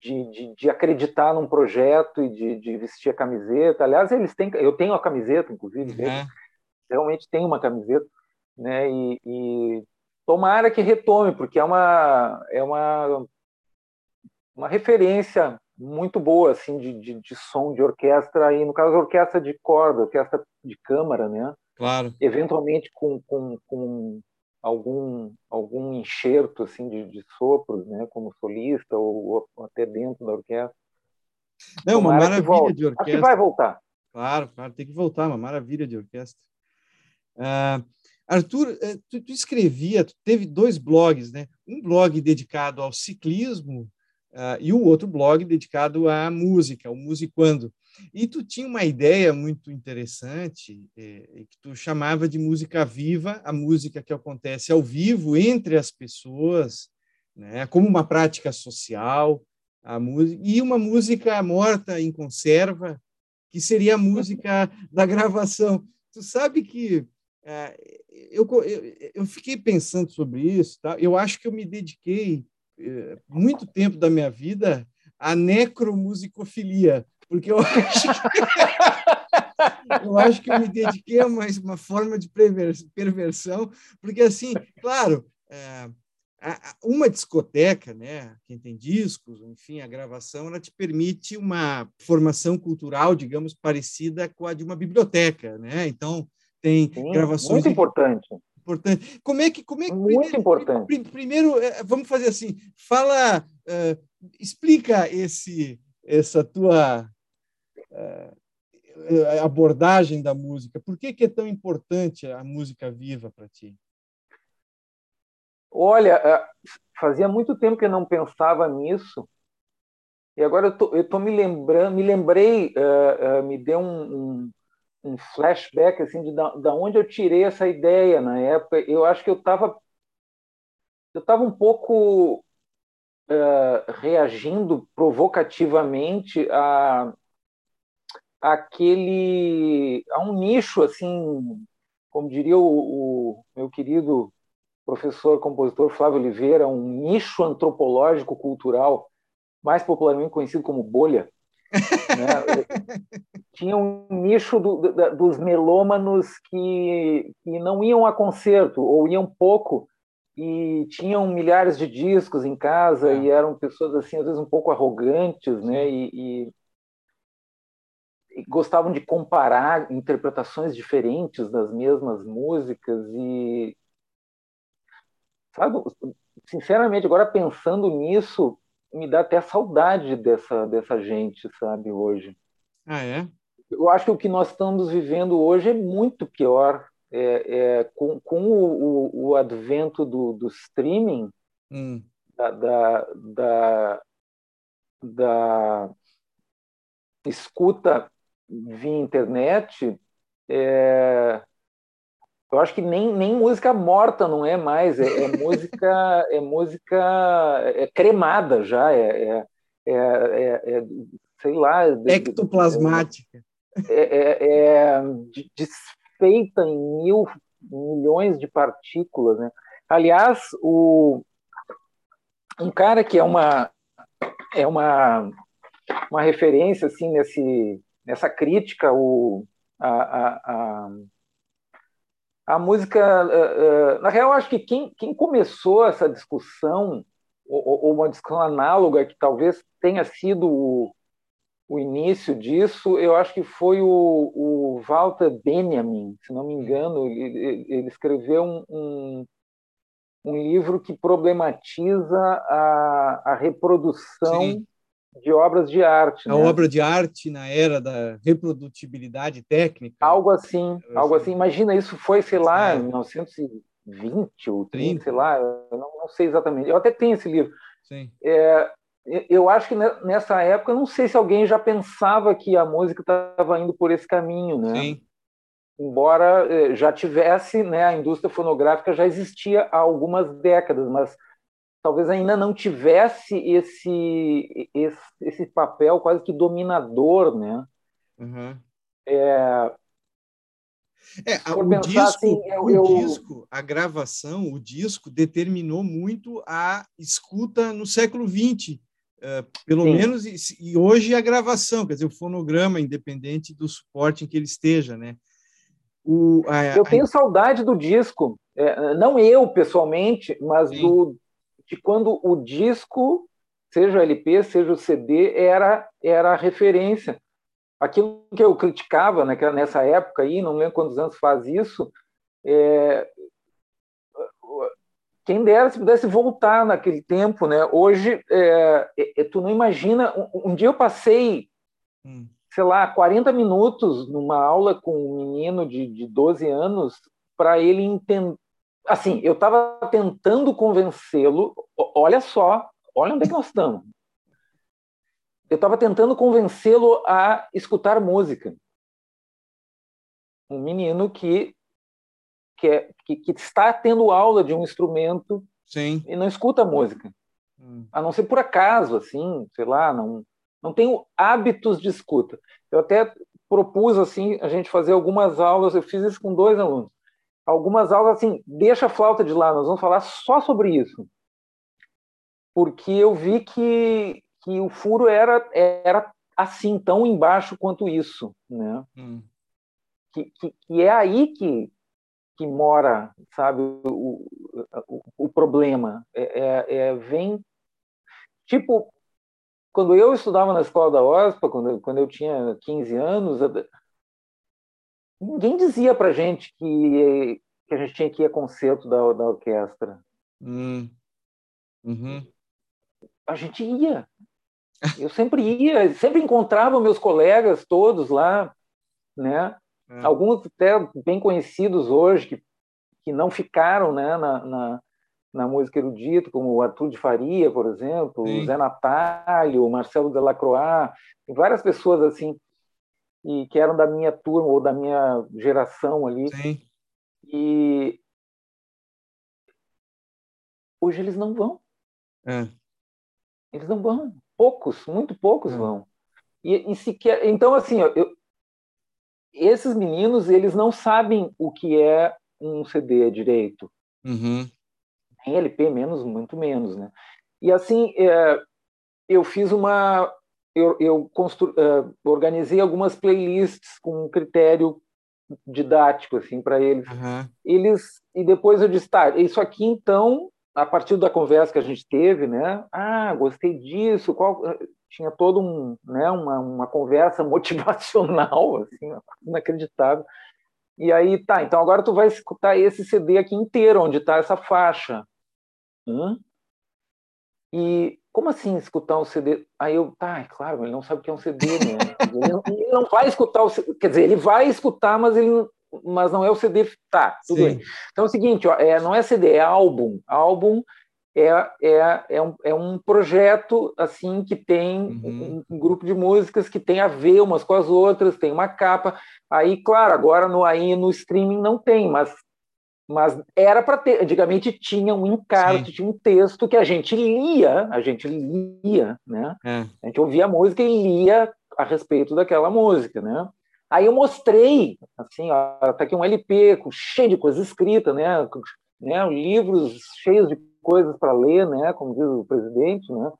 Speaker 2: de, de, de acreditar num projeto e de, de vestir a camiseta. Aliás, eles têm, eu tenho a camiseta, inclusive,
Speaker 1: Uhum.
Speaker 2: realmente tem uma camiseta, né? E, e tomara que retome, porque é uma é uma uma referência muito boa assim de, de, de som de orquestra e no caso orquestra de corda, orquestra de câmara, né?
Speaker 1: Claro.
Speaker 2: Eventualmente com, com, com algum algum enxerto assim de, de sopros, né? Como solista ou, ou até dentro da orquestra.
Speaker 1: É uma
Speaker 2: Tomara
Speaker 1: maravilha de
Speaker 2: Acho que
Speaker 1: orquestra.
Speaker 2: vai voltar.
Speaker 1: Claro, claro, tem que voltar, uma maravilha de orquestra. Ah, Arthur, eh, tu, tu escrevia, tu teve dois blogs, né? Um blog dedicado ao ciclismo, uh, e o outro blog dedicado à música, ao musicando. E tu tinha uma ideia muito interessante, é, que tu chamava de música viva, a música que acontece ao vivo entre as pessoas, né, como uma prática social, a música, e uma música morta em conserva, que seria a música da gravação. Tu sabe que é, eu, eu, eu, fiquei pensando sobre isso, tá? eu acho que eu me dediquei muito tempo da minha vida à necromusicofilia, porque eu acho que, eu acho que eu me dediquei a mais uma forma de perversão, porque assim, claro, é, uma discoteca, né, quem tem discos, enfim, a gravação, ela te permite uma formação cultural, digamos, parecida com a de uma biblioteca, né? Então, tem Sim, gravações
Speaker 2: muito importante.
Speaker 1: Importante. Como é que como é que
Speaker 2: muito primeiro,
Speaker 1: importante. Primeiro, é, vamos fazer assim, fala, uh, explica esse essa tua uh, abordagem da música. Por que, que é tão importante a música viva para ti?
Speaker 2: Olha, fazia muito tempo que eu não pensava nisso. E agora eu tô, eu tô me lembrando, me lembrei, uh, uh, me deu um, um, um, flashback assim de da, da, onde eu tirei essa ideia na época. Eu acho que eu estava eu estava um pouco uh, reagindo provocativamente a aquele a um nicho assim, como diria o, o meu querido professor compositor Flávio Oliveira, um nicho antropológico cultural, mais popularmente conhecido como bolha. Né? Tinha um nicho do, do, dos melômanos que, que não iam a concerto, ou iam pouco, e tinham milhares de discos em casa, é. e eram pessoas, assim, às vezes um pouco arrogantes, né? E, e, e gostavam de comparar interpretações diferentes das mesmas músicas, e, Sabe, sinceramente, agora pensando nisso, me dá até saudade dessa, dessa gente, sabe, hoje.
Speaker 1: Ah, é?
Speaker 2: Eu acho que o que nós estamos vivendo hoje é muito pior. É, é com, com o, o, o, advento do, do streaming, hum. da, da, da, da, escuta via internet, é, eu acho que nem, nem música morta não é mais, é, é música é música é cremada já, é, é, é, é sei lá.
Speaker 1: Ectoplasmática.
Speaker 2: É, desfeita em mil milhões de partículas, né? Aliás, o, um cara que é uma é uma uma referência assim nesse nessa crítica o a, a, a a música, uh, uh, na real, acho que quem, quem começou essa discussão, ou, ou, uma discussão análoga, que talvez tenha sido o, o início disso, eu acho que foi o, o Walter Benjamin, se não me engano, ele, ele escreveu um, um, um, livro que problematiza a, a reprodução Sim de obras de arte.
Speaker 1: A né? obra de arte na era da reprodutibilidade técnica.
Speaker 2: Algo assim, algo assim. Imagina, isso foi, sei lá, em 1920 ou 30, sei lá, não, não, sei exatamente. Eu até tenho esse livro.
Speaker 1: Sim.
Speaker 2: É, eu acho que nessa época, não sei se alguém já pensava que a música estava indo por esse caminho, né?
Speaker 1: Sim.
Speaker 2: Embora é, já tivesse, né, a indústria fonográfica já existia há algumas décadas, mas talvez ainda não tivesse esse, esse, esse papel quase que dominador, né?
Speaker 1: Uhum.
Speaker 2: É,
Speaker 1: é, o, disco, assim, eu, o eu... disco, a gravação, o disco determinou muito a escuta no século XX, uh, pelo Sim. menos, e, e, hoje a gravação, quer dizer, o fonograma, independente do suporte em que ele esteja, né?
Speaker 2: O, a, eu tenho a... saudade do disco, é, não eu pessoalmente, mas do, de quando o disco, seja o LP, seja o CD, era, era a referência. Aquilo que eu criticava né, nessa época aí, não lembro quantos anos faz isso, é, quem dera se pudesse voltar naquele tempo, né? Hoje, é, é, tu não imagina. Um, um dia eu passei, hum. sei lá, 40 minutos numa aula com um menino de, de 12 anos para ele entender, assim, eu estava tentando convencê-lo. Olha só, olha onde é que nós estamos. eu estava tentando convencê-lo a escutar música. Um menino que, que, é, que, que, está tendo aula de um instrumento
Speaker 1: Sim.
Speaker 2: e não escuta música. Hum. A não ser por acaso, assim, sei lá, não, não tenho hábitos de escuta. Eu até propus assim a gente fazer algumas aulas, eu fiz isso com dois alunos. Algumas aulas assim, deixa a flauta de lá, nós vamos falar só sobre isso. Porque eu vi que, que o furo era, era assim, tão embaixo quanto isso, né? Hum. Que, que, que, é aí que, que mora, sabe, o, o, o problema. É, é, é, vem, tipo, quando eu estudava na escola da OSPA, quando, quando eu tinha 15 anos, ninguém dizia para gente que, que a gente tinha que ir a concerto da, da orquestra.
Speaker 1: Hum. Uhum.
Speaker 2: A gente ia. Eu sempre ia, sempre encontrava meus colegas todos lá, né? É. Alguns até bem conhecidos hoje que, que não ficaram, né, na, na na música erudita, como o Arthur de Faria, por exemplo, Sim. o Zé Natalio, o Marcelo Delacroix, várias pessoas assim e que eram da minha turma ou da minha geração ali.
Speaker 1: Sim.
Speaker 2: E hoje eles não vão.
Speaker 1: É.
Speaker 2: Eles não vão. Poucos, muito poucos é. vão. E, e sequer, então assim, eu, esses meninos eles não sabem o que é um CD direito.
Speaker 1: Uhum.
Speaker 2: Em LP, menos, muito menos, né? E assim, é, eu fiz uma... Eu, eu constru, uh, organizei algumas playlists com um critério didático, assim, para eles.
Speaker 1: Uhum.
Speaker 2: Eles... E depois eu disse, tá, isso aqui, então, a partir da conversa que a gente teve, né? Ah, gostei disso, qual tinha todo um, né, uma, uma conversa motivacional, assim, inacreditável. E aí, tá, então agora tu vai escutar esse CD aqui inteiro, onde está essa faixa. Hã? E como assim escutar um CD? Aí eu, tá, é claro, ele não sabe o que é um CD, né? ele, não, ele não vai escutar o CD, quer dizer, ele vai escutar, mas ele mas não é o CD, tá, tudo Sim. bem. Então é o seguinte, ó, é, não é CD, é álbum. Álbum é, é, é, um, é um projeto assim que tem uhum. um, um, grupo de músicas que tem a ver umas com as outras, tem uma capa. Aí, claro, agora no aí no streaming não tem, mas mas era para ter. Antigamente tinha um encarte, Sim. tinha um texto que a gente lia, a gente lia, né?
Speaker 1: É.
Speaker 2: A gente ouvia a música e lia a respeito daquela música, né? Aí eu mostrei, assim, ó, tá aqui um LP cheio de coisa escrita, né? né? Livros cheios de coisas para ler, né? Como diz o presidente, né?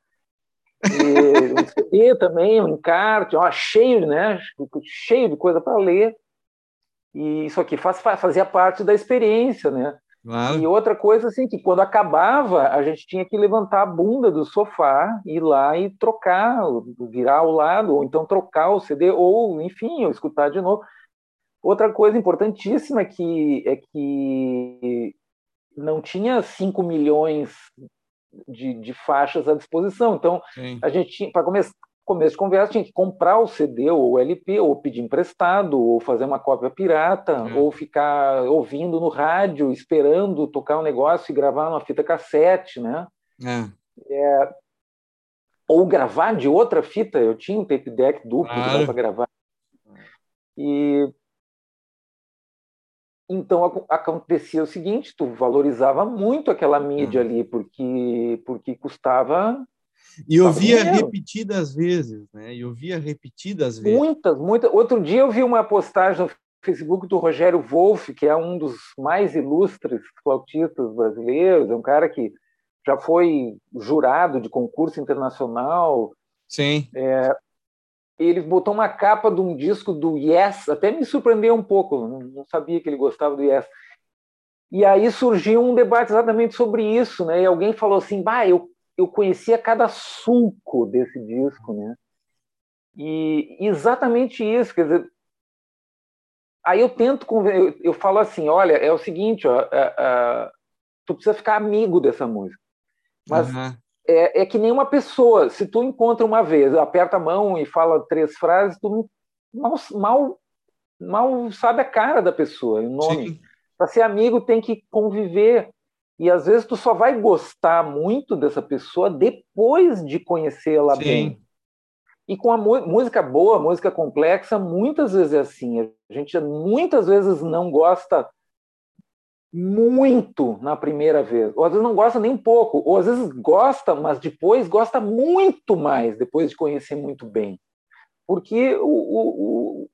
Speaker 2: E um CD também, um encarte, ó, cheio, né? Cheio de coisa para ler. E isso aqui faz, fazia parte da experiência, né?
Speaker 1: Claro.
Speaker 2: E outra coisa, assim, que quando acabava, a gente tinha que levantar a bunda do sofá, ir lá e trocar, virar ao lado, ou então trocar o CD, ou, enfim, ou escutar de novo. Outra coisa importantíssima que, é que não tinha 5 milhões de, de, faixas à disposição. Então,
Speaker 1: Sim.
Speaker 2: a gente tinha, para começar, começo de conversa, tinha que comprar o CD ou o LP, ou pedir emprestado, ou fazer uma cópia pirata, é. ou ficar ouvindo no rádio, esperando tocar um negócio e gravar uma fita cassete, né?
Speaker 1: É.
Speaker 2: É, ou gravar de outra fita, eu tinha um tape deck duplo
Speaker 1: claro.
Speaker 2: para gravar. E então acontecia o seguinte, tu valorizava muito aquela mídia é. ali, porque porque custava
Speaker 1: e eu via repetidas vezes, né? Eu via repetidas vezes.
Speaker 2: Muitas, muitas. Outro dia eu vi uma postagem no Facebook do Rogério Wolff, que é um dos mais ilustres flautistas brasileiros, é um cara que já foi jurado de concurso internacional.
Speaker 1: Sim.
Speaker 2: É, ele botou uma capa de um disco do Yes, até me surpreendeu um pouco, não sabia que ele gostava do Yes. E aí surgiu um debate exatamente sobre isso, né? E alguém falou assim: "Bah, eu eu conhecia cada sulco desse disco, né? E exatamente isso, quer dizer, aí eu tento eu, eu falo assim, olha, é o seguinte, ó, é, é, tu precisa ficar amigo dessa música, mas uhum. é, é, que nem uma pessoa, se tu encontra uma vez, aperta a mão e fala três frases, tu mal mal, mal sabe a cara da pessoa, o nome. Para ser amigo tem que conviver e às vezes tu só vai gostar muito dessa pessoa depois de conhecê-la bem. E com a música boa, música complexa, muitas vezes é assim. A gente muitas vezes não gosta muito na primeira vez, ou às vezes não gosta nem um pouco, ou às vezes gosta, mas depois gosta muito mais, depois de conhecer muito bem. Porque o, o,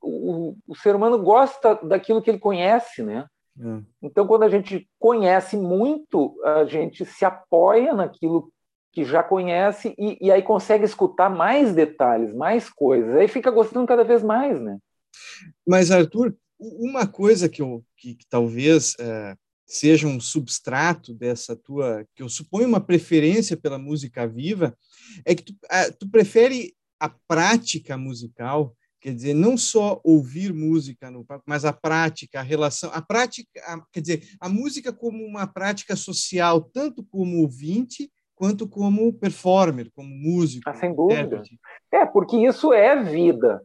Speaker 2: o, o ser humano gosta daquilo que ele conhece, né? É. Então, quando a gente conhece muito, a gente se apoia naquilo que já conhece e, e, aí consegue escutar mais detalhes, mais coisas. Aí fica gostando cada vez mais, né?
Speaker 1: Mas, Arthur, uma coisa que, eu, que, que talvez é, seja um substrato dessa tua, que eu suponho uma preferência pela música viva, é que tu, é, tu prefere a prática musical, quer dizer, não só ouvir música no palco, mas a prática, a relação, a prática, a, quer dizer, a música como uma prática social, tanto como ouvinte quanto como performer, como músico.
Speaker 2: Ah, sem dúvida. É, porque isso é vida.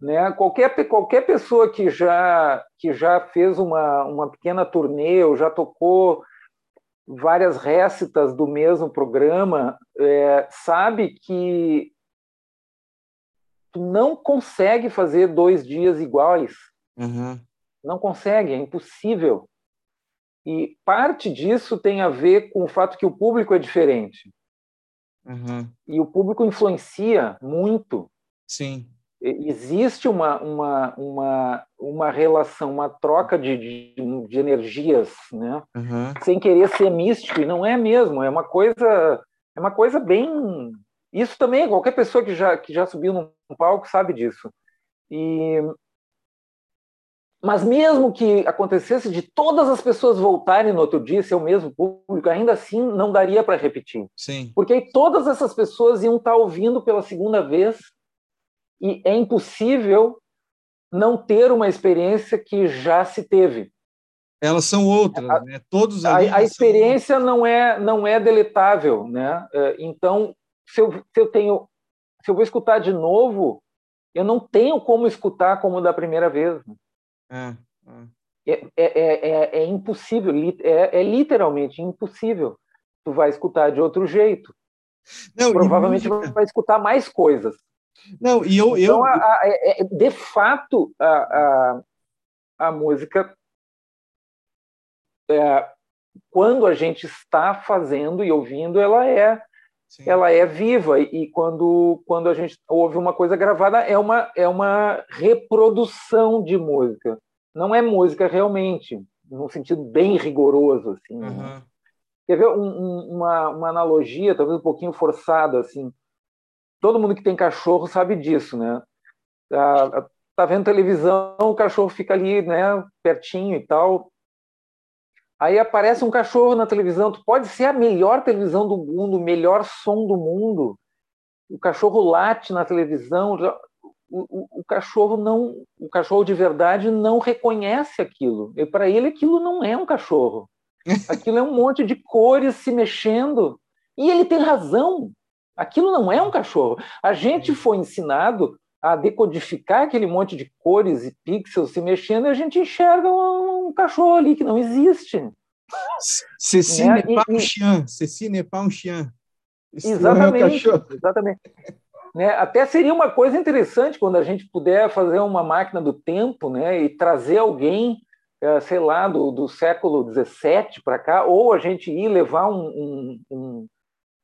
Speaker 2: Né? Qualquer, qualquer pessoa que já, que já fez uma, uma pequena turnê ou já tocou várias récitas do mesmo programa é, sabe que tu não consegue fazer dois dias iguais.
Speaker 1: Uhum.
Speaker 2: Não consegue, é impossível. E parte disso tem a ver com o fato que o público é diferente.
Speaker 1: Uhum.
Speaker 2: E o público influencia muito.
Speaker 1: Sim.
Speaker 2: Existe uma, uma, uma, uma relação, uma troca de, de, de energias, né?
Speaker 1: Uhum.
Speaker 2: sem querer ser místico, e não é mesmo, é uma coisa, é uma coisa bem. Isso também, qualquer pessoa que já, que já subiu num palco sabe disso. E mas mesmo que acontecesse de todas as pessoas voltarem no outro dia, ser o mesmo público, ainda assim não daria para repetir.
Speaker 1: Sim.
Speaker 2: Porque aí todas essas pessoas iam estar tá ouvindo pela segunda vez e é impossível não ter uma experiência que já se teve.
Speaker 1: Elas são outras, a, né? Todos
Speaker 2: a, a experiência não é não é deletável, né? É, então, se eu, se eu tenho se eu vou escutar de novo, eu não tenho como escutar como da primeira vez. Né?
Speaker 1: É,
Speaker 2: é, é, é, é impossível, é, é literalmente impossível. Tu vai escutar de outro jeito. Não, Provavelmente música... vai escutar mais coisas.
Speaker 1: Não, e eu. Então,
Speaker 2: eu... A, a, é, de fato, a, a, a música. É, quando a gente está fazendo e ouvindo, ela é Sim. ela é viva e quando quando a gente ouve uma coisa gravada é uma é uma reprodução de música não é música realmente num sentido bem rigoroso assim uhum. né? quer ver um, um, uma, uma analogia talvez um pouquinho forçada assim todo mundo que tem cachorro sabe disso né tá, tá vendo televisão o cachorro fica ali né pertinho e tal Aí aparece um cachorro na televisão, tu pode ser a melhor televisão do mundo, o melhor som do mundo. O cachorro late na televisão, o, o, o cachorro não, o cachorro de verdade não reconhece aquilo. Para ele aquilo não é um cachorro. Aquilo é um monte de cores se mexendo. E ele tem razão. Aquilo não é um cachorro. A gente foi ensinado a decodificar aquele monte de cores e pixels se mexendo e a gente enxerga um, um cachorro ali que não existe.
Speaker 1: Ceci né? n'est pas un chien. Ceci n'est pas un chien.
Speaker 2: exatamente. É exatamente. Né? Até seria uma coisa interessante quando a gente puder fazer uma máquina do tempo né? e trazer alguém, eh, sei lá, do, do século XVII para cá, ou a gente ir levar um, um, um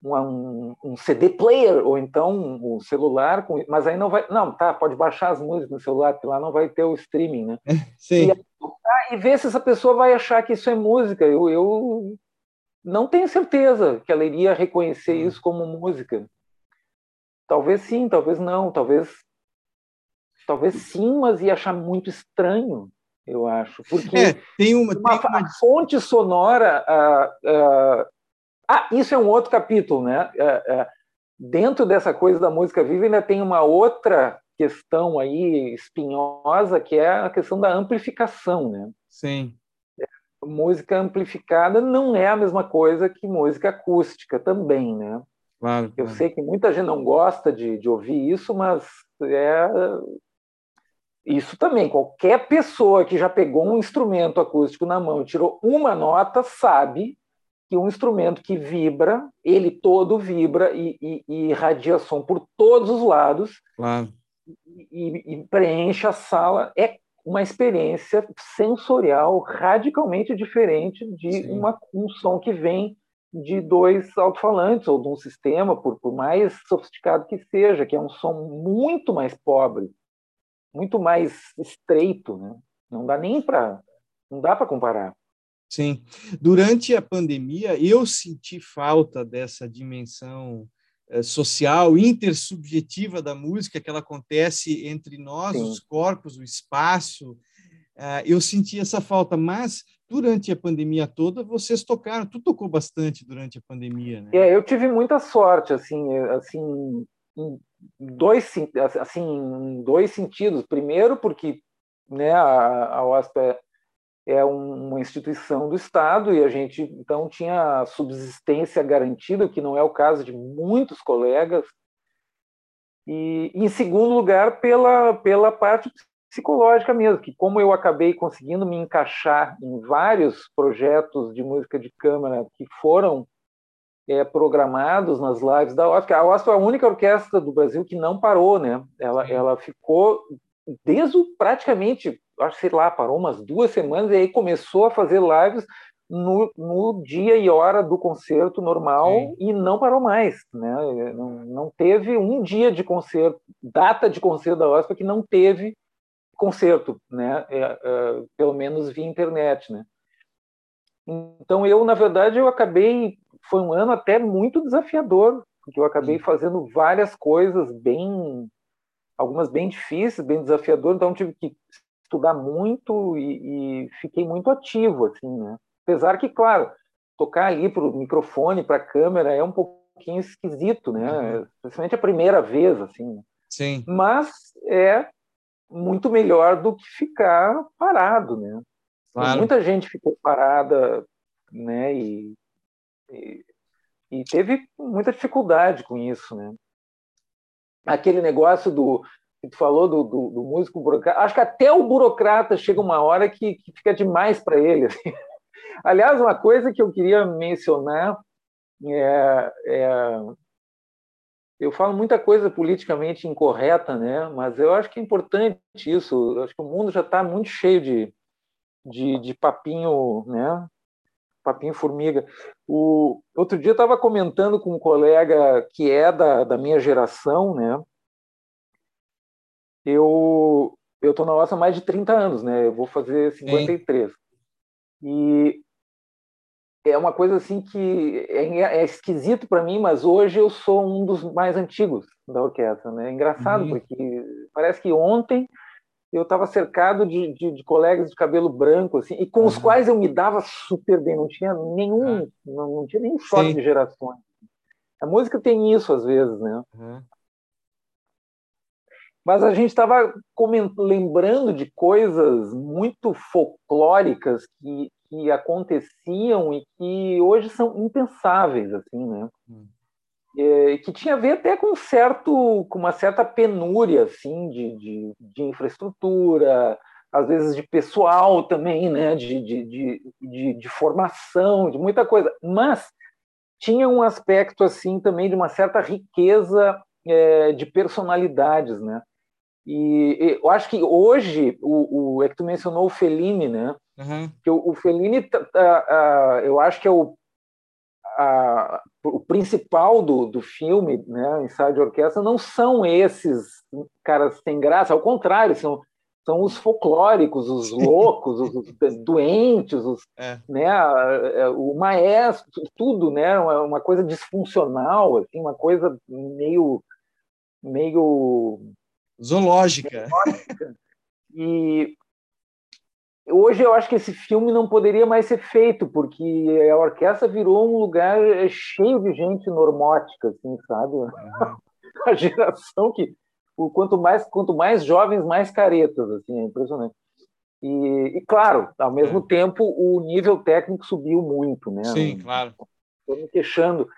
Speaker 2: um, um, CD player ou então um celular, com, mas aí não vai. Não, tá, pode baixar as músicas no celular, porque lá não vai ter o streaming, né?
Speaker 1: Sim.
Speaker 2: E, e ver se essa pessoa vai achar que isso é música. Eu, eu não tenho certeza que ela iria reconhecer hum. isso como música. Talvez sim, talvez não, talvez. Talvez sim, mas ia achar muito estranho, eu acho. Porque
Speaker 1: é, tem uma, uma,
Speaker 2: tem uma... fonte sonora. Uh, uh, ah, isso é um outro capítulo, né? É, é, dentro dessa coisa da música viva ainda tem uma outra questão aí espinhosa que é a questão da amplificação, né?
Speaker 1: Sim.
Speaker 2: Música amplificada não é a mesma coisa que música acústica também, né?
Speaker 1: Claro.
Speaker 2: Eu sei que muita gente não gosta de, de ouvir isso, mas é isso também. Qualquer pessoa que já pegou um instrumento acústico na mão e tirou uma nota sabe que um instrumento que vibra, ele todo vibra e, e, e irradia som por todos os lados
Speaker 1: claro.
Speaker 2: e, e, preenche a sala, é uma experiência sensorial radicalmente diferente de uma, um som que vem de dois alto-falantes ou de um sistema, por, por mais sofisticado que seja, que é um som muito mais pobre, muito mais estreito, né? Não dá nem para não dá para comparar.
Speaker 1: Sim. Durante a pandemia, eu senti falta dessa dimensão eh, social, intersubjetiva da música, que ela acontece entre nós, Sim. os corpos, o espaço. Uh, eu senti essa falta, mas durante a pandemia toda, vocês tocaram, tu tocou bastante durante a pandemia, né?
Speaker 2: É, eu tive muita sorte, assim, assim, em dois, assim, em dois sentidos. Primeiro, porque né, a, a OSP é uma instituição do Estado e a gente então tinha subsistência garantida, o que não é o caso de muitos colegas. E, em segundo lugar, pela, pela parte psicológica mesmo, que como eu acabei conseguindo me encaixar em vários projetos de música de câmara que foram é, programados nas lives da OSP, a OSP é a única orquestra do Brasil que não parou, né? Ela, ela ficou desde praticamente acho sei lá, parou umas duas semanas e aí começou a fazer lives no, no dia e hora do concerto normal Sim. e não parou mais, né? Não, não, teve um dia de concerto, data de concerto da OSPA que não teve concerto, né? É, é, pelo menos via internet, né? Então eu, na verdade, eu acabei, foi um ano até muito desafiador, porque eu acabei fazendo várias coisas bem, algumas bem difíceis, bem desafiadoras, então tive que estudar muito e, e fiquei muito ativo, assim, né? Apesar que, claro, tocar ali para o microfone, para a câmera é um pouquinho esquisito, né? Uhum. Principalmente a primeira vez, assim. Né?
Speaker 1: Sim.
Speaker 2: Mas é muito melhor do que ficar parado, né? Claro. Muita gente ficou parada, né? E, e, e, teve muita dificuldade com isso, né? Aquele negócio do que tu falou do, do, do, músico burocrata, acho que até o burocrata chega uma hora que, que fica demais para ele. Assim. Aliás, uma coisa que eu queria mencionar é, é, eu falo muita coisa politicamente incorreta, né? Mas eu acho que é importante isso. Eu acho que o mundo já está muito cheio de, de, de, papinho, né? Papinho formiga. O outro dia estava comentando com um colega que é da, da minha geração, né? eu eu tô na OSA há mais de 30 anos, né? Eu vou fazer 53. Sim. E é uma coisa assim que é, é esquisito para mim, mas hoje eu sou um dos mais antigos da orquestra, né? É engraçado uhum. porque parece que ontem eu estava cercado de, de, de, colegas de cabelo branco assim e com uhum. os quais eu me dava super bem, não tinha nenhum, uhum. não, não, tinha nenhum choque Sim. de gerações. A música tem isso às vezes, né? Uhum. Mas a gente estava lembrando de coisas muito folclóricas que, que aconteciam e que hoje são impensáveis, assim, né? Hum. É, que tinha a ver até com certo, com uma certa penúria, assim, de, de, de infraestrutura, às vezes de pessoal também, né? De, de, de, de, formação, de muita coisa. Mas tinha um aspecto assim também de uma certa riqueza é, de personalidades, né? E, eu acho que hoje, o, o, é que tu mencionou o Fellini, né? Uhum. Que o, o Fellini, eu acho que é o, a, o principal do, do filme, né, ensaio de orquestra, não são esses caras sem graça, ao contrário, são, são os folclóricos, os loucos, os, os doentes, os, é. né, é, o maestro, tudo, né, uma coisa disfuncional, assim, uma coisa meio meio
Speaker 1: Zoológica.
Speaker 2: E hoje eu acho que esse filme não poderia mais ser feito, porque a orquestra virou um lugar cheio de gente normótica, assim, sabe? Uhum. A geração que quanto mais quanto mais jovens, mais caretas, assim, é impressionante. E, e claro, ao mesmo é. tempo, o nível técnico subiu muito, né?
Speaker 1: Sim, claro.
Speaker 2: Estou me queixando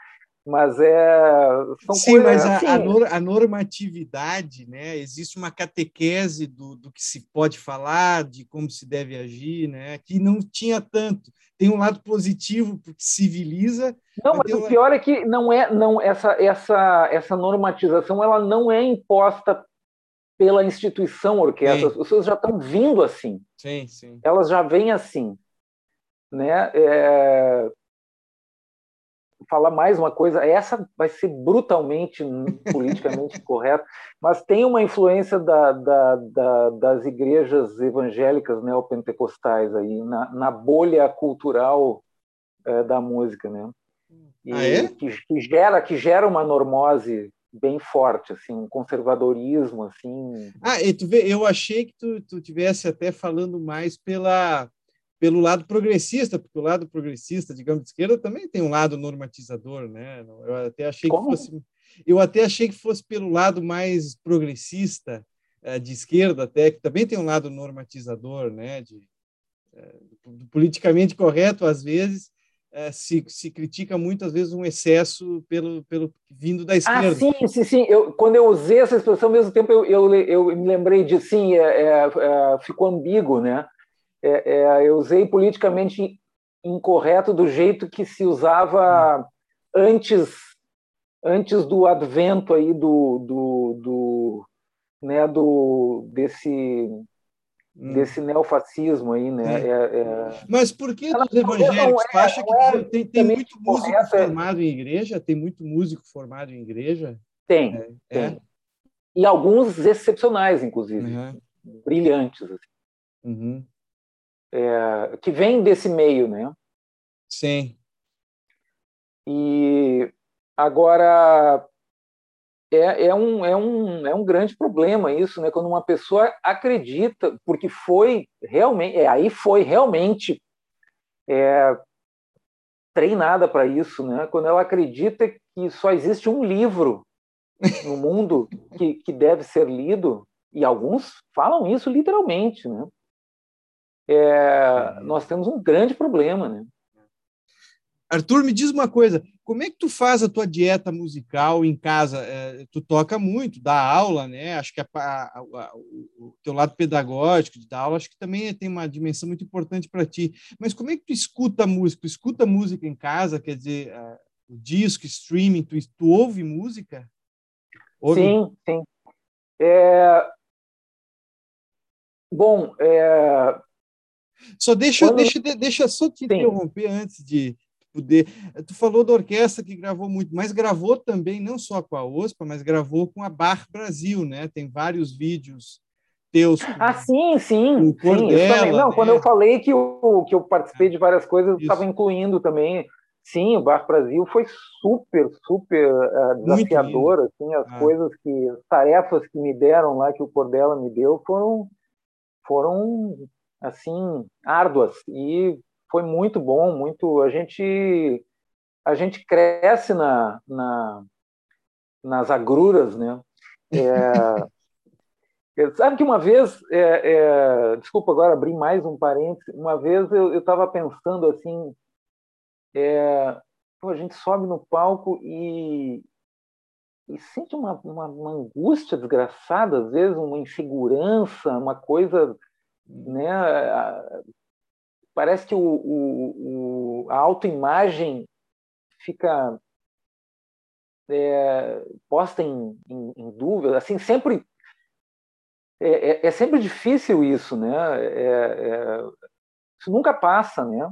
Speaker 2: mas é
Speaker 1: são sim coisas, mas a, assim, a, normatividade né existe uma catequese do, do que se pode falar de como se deve agir né que não tinha tanto. Tem um lado positivo porque civiliza
Speaker 2: não mas, mas o pior é que não é não essa essa essa normatização ela não é imposta pela instituição orquestra. Sim. as pessoas já estão vindo assim.
Speaker 1: Sim sim.
Speaker 2: Elas já vêm assim né? É falar mais uma coisa, essa vai ser brutalmente politicamente correta, mas tem uma influência da, da, da, das igrejas evangélicas neopentecostais aí na, na bolha cultural é, da música, né?
Speaker 1: E, ah, é?
Speaker 2: que, que, gera que gera uma normose bem forte, assim, um conservadorismo, assim.
Speaker 1: Ah, e tu vê, eu achei que tu, tu tivesse até falando mais pela pelo lado progressista, porque o lado progressista, digamos, de esquerda também tem um lado normatizador, né? Eu até achei Como? que fosse, eu até achei que fosse pelo lado mais progressista eh, de esquerda, até que também tem um lado normatizador, né? De, eh, politicamente correto às vezes eh, se, se critica muitas vezes um excesso pelo, pelo vindo da ah, esquerda.
Speaker 2: Ah, sim, sim, sim. Eu, quando eu usei essa expressão, ao mesmo tempo eu, eu, eu me lembrei de sim, é, é, é, ficou ambíguo, né? É, é, eu usei politicamente incorreto do jeito que se usava antes antes do advento aí do, do, do né do desse hum. desse neofascismo aí né? É,
Speaker 1: é... mas por que os evangélicos? É, acha que é tem, tem muito músico é formado em igreja? Tem muito músico formado em igreja?
Speaker 2: Tem, tem. e alguns excepcionais inclusive. Uhum. brilhantes assim.
Speaker 1: uhum
Speaker 2: é, que vem desse meio, né?
Speaker 1: Sim.
Speaker 2: E agora é, é, um, é, um, é um grande problema isso, né? Quando uma pessoa acredita, porque foi realmente, é, aí foi realmente é, treinada para isso, né? Quando ela acredita que só existe um livro no mundo que, que deve ser lido, e alguns falam isso literalmente, né? É, nós temos um grande problema, né?
Speaker 1: Arthur, me diz uma coisa, como é que tu faz a tua dieta musical em casa? É, tu toca muito, dá aula, né? Acho que a, a, a, o teu lado pedagógico de dar aula, acho que também tem uma dimensão muito importante para ti. Mas como é que tu escuta música? Tu escuta música em casa, quer dizer, uh, o disco, streaming, tu, tu ouve música?
Speaker 2: Ouve? Sim, sim. É... Bom, é...
Speaker 1: Só deixa, Quando... deixa, deixa só te Sim. interromper antes de poder. Tu falou da orquestra que gravou muito, mas gravou também não só com a OSPA, mas gravou com a Bar Brasil, né? Tem vários vídeos teus.
Speaker 2: Com, ah, sim, sim. Sim dela, Não, né? quando eu falei que eu, que eu participei de várias coisas, eu estava incluindo também. Sim, o Bar Brasil foi super, super uh, desafiador. Assim, as ah. coisas que, as tarefas que me deram lá, que o Cordela me deu, foram, foram assim árduas e foi muito bom, muito a gente a gente cresce na, na nas agruras, né? É, sabe que uma vez, é, é, desculpa agora abrir mais um parênteses, uma vez eu estava pensando assim, é, pô, a gente sobe no palco e, e sente uma, uma, uma, angústia desgraçada, às vezes uma insegurança, uma coisa né? Parece que o, o, o a autoimagem fica é, posta em, em, em, dúvida, assim sempre é, é, é sempre difícil isso, né? É, é, isso nunca passa, né?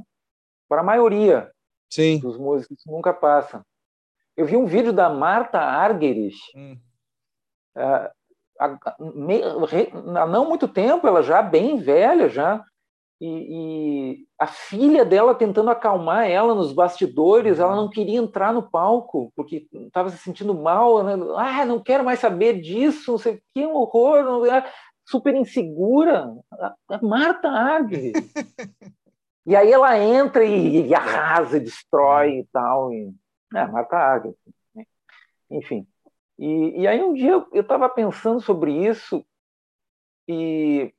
Speaker 2: Para a maioria
Speaker 1: Sim.
Speaker 2: dos músicos, isso nunca passa. Eu vi um vídeo da Marta Argerich, hum. Há não muito tempo, ela já bem velha já, e, e, a filha dela tentando acalmar ela nos bastidores, ela não queria entrar no palco porque estava se sentindo mal, né? ah, não quero mais saber disso, não sei que horror, não, é super insegura, a Marta Agri. e aí ela entra e, e arrasa, destrói e tal, e, é, Marta Agri, né? enfim. E, e aí um dia eu estava pensando sobre isso e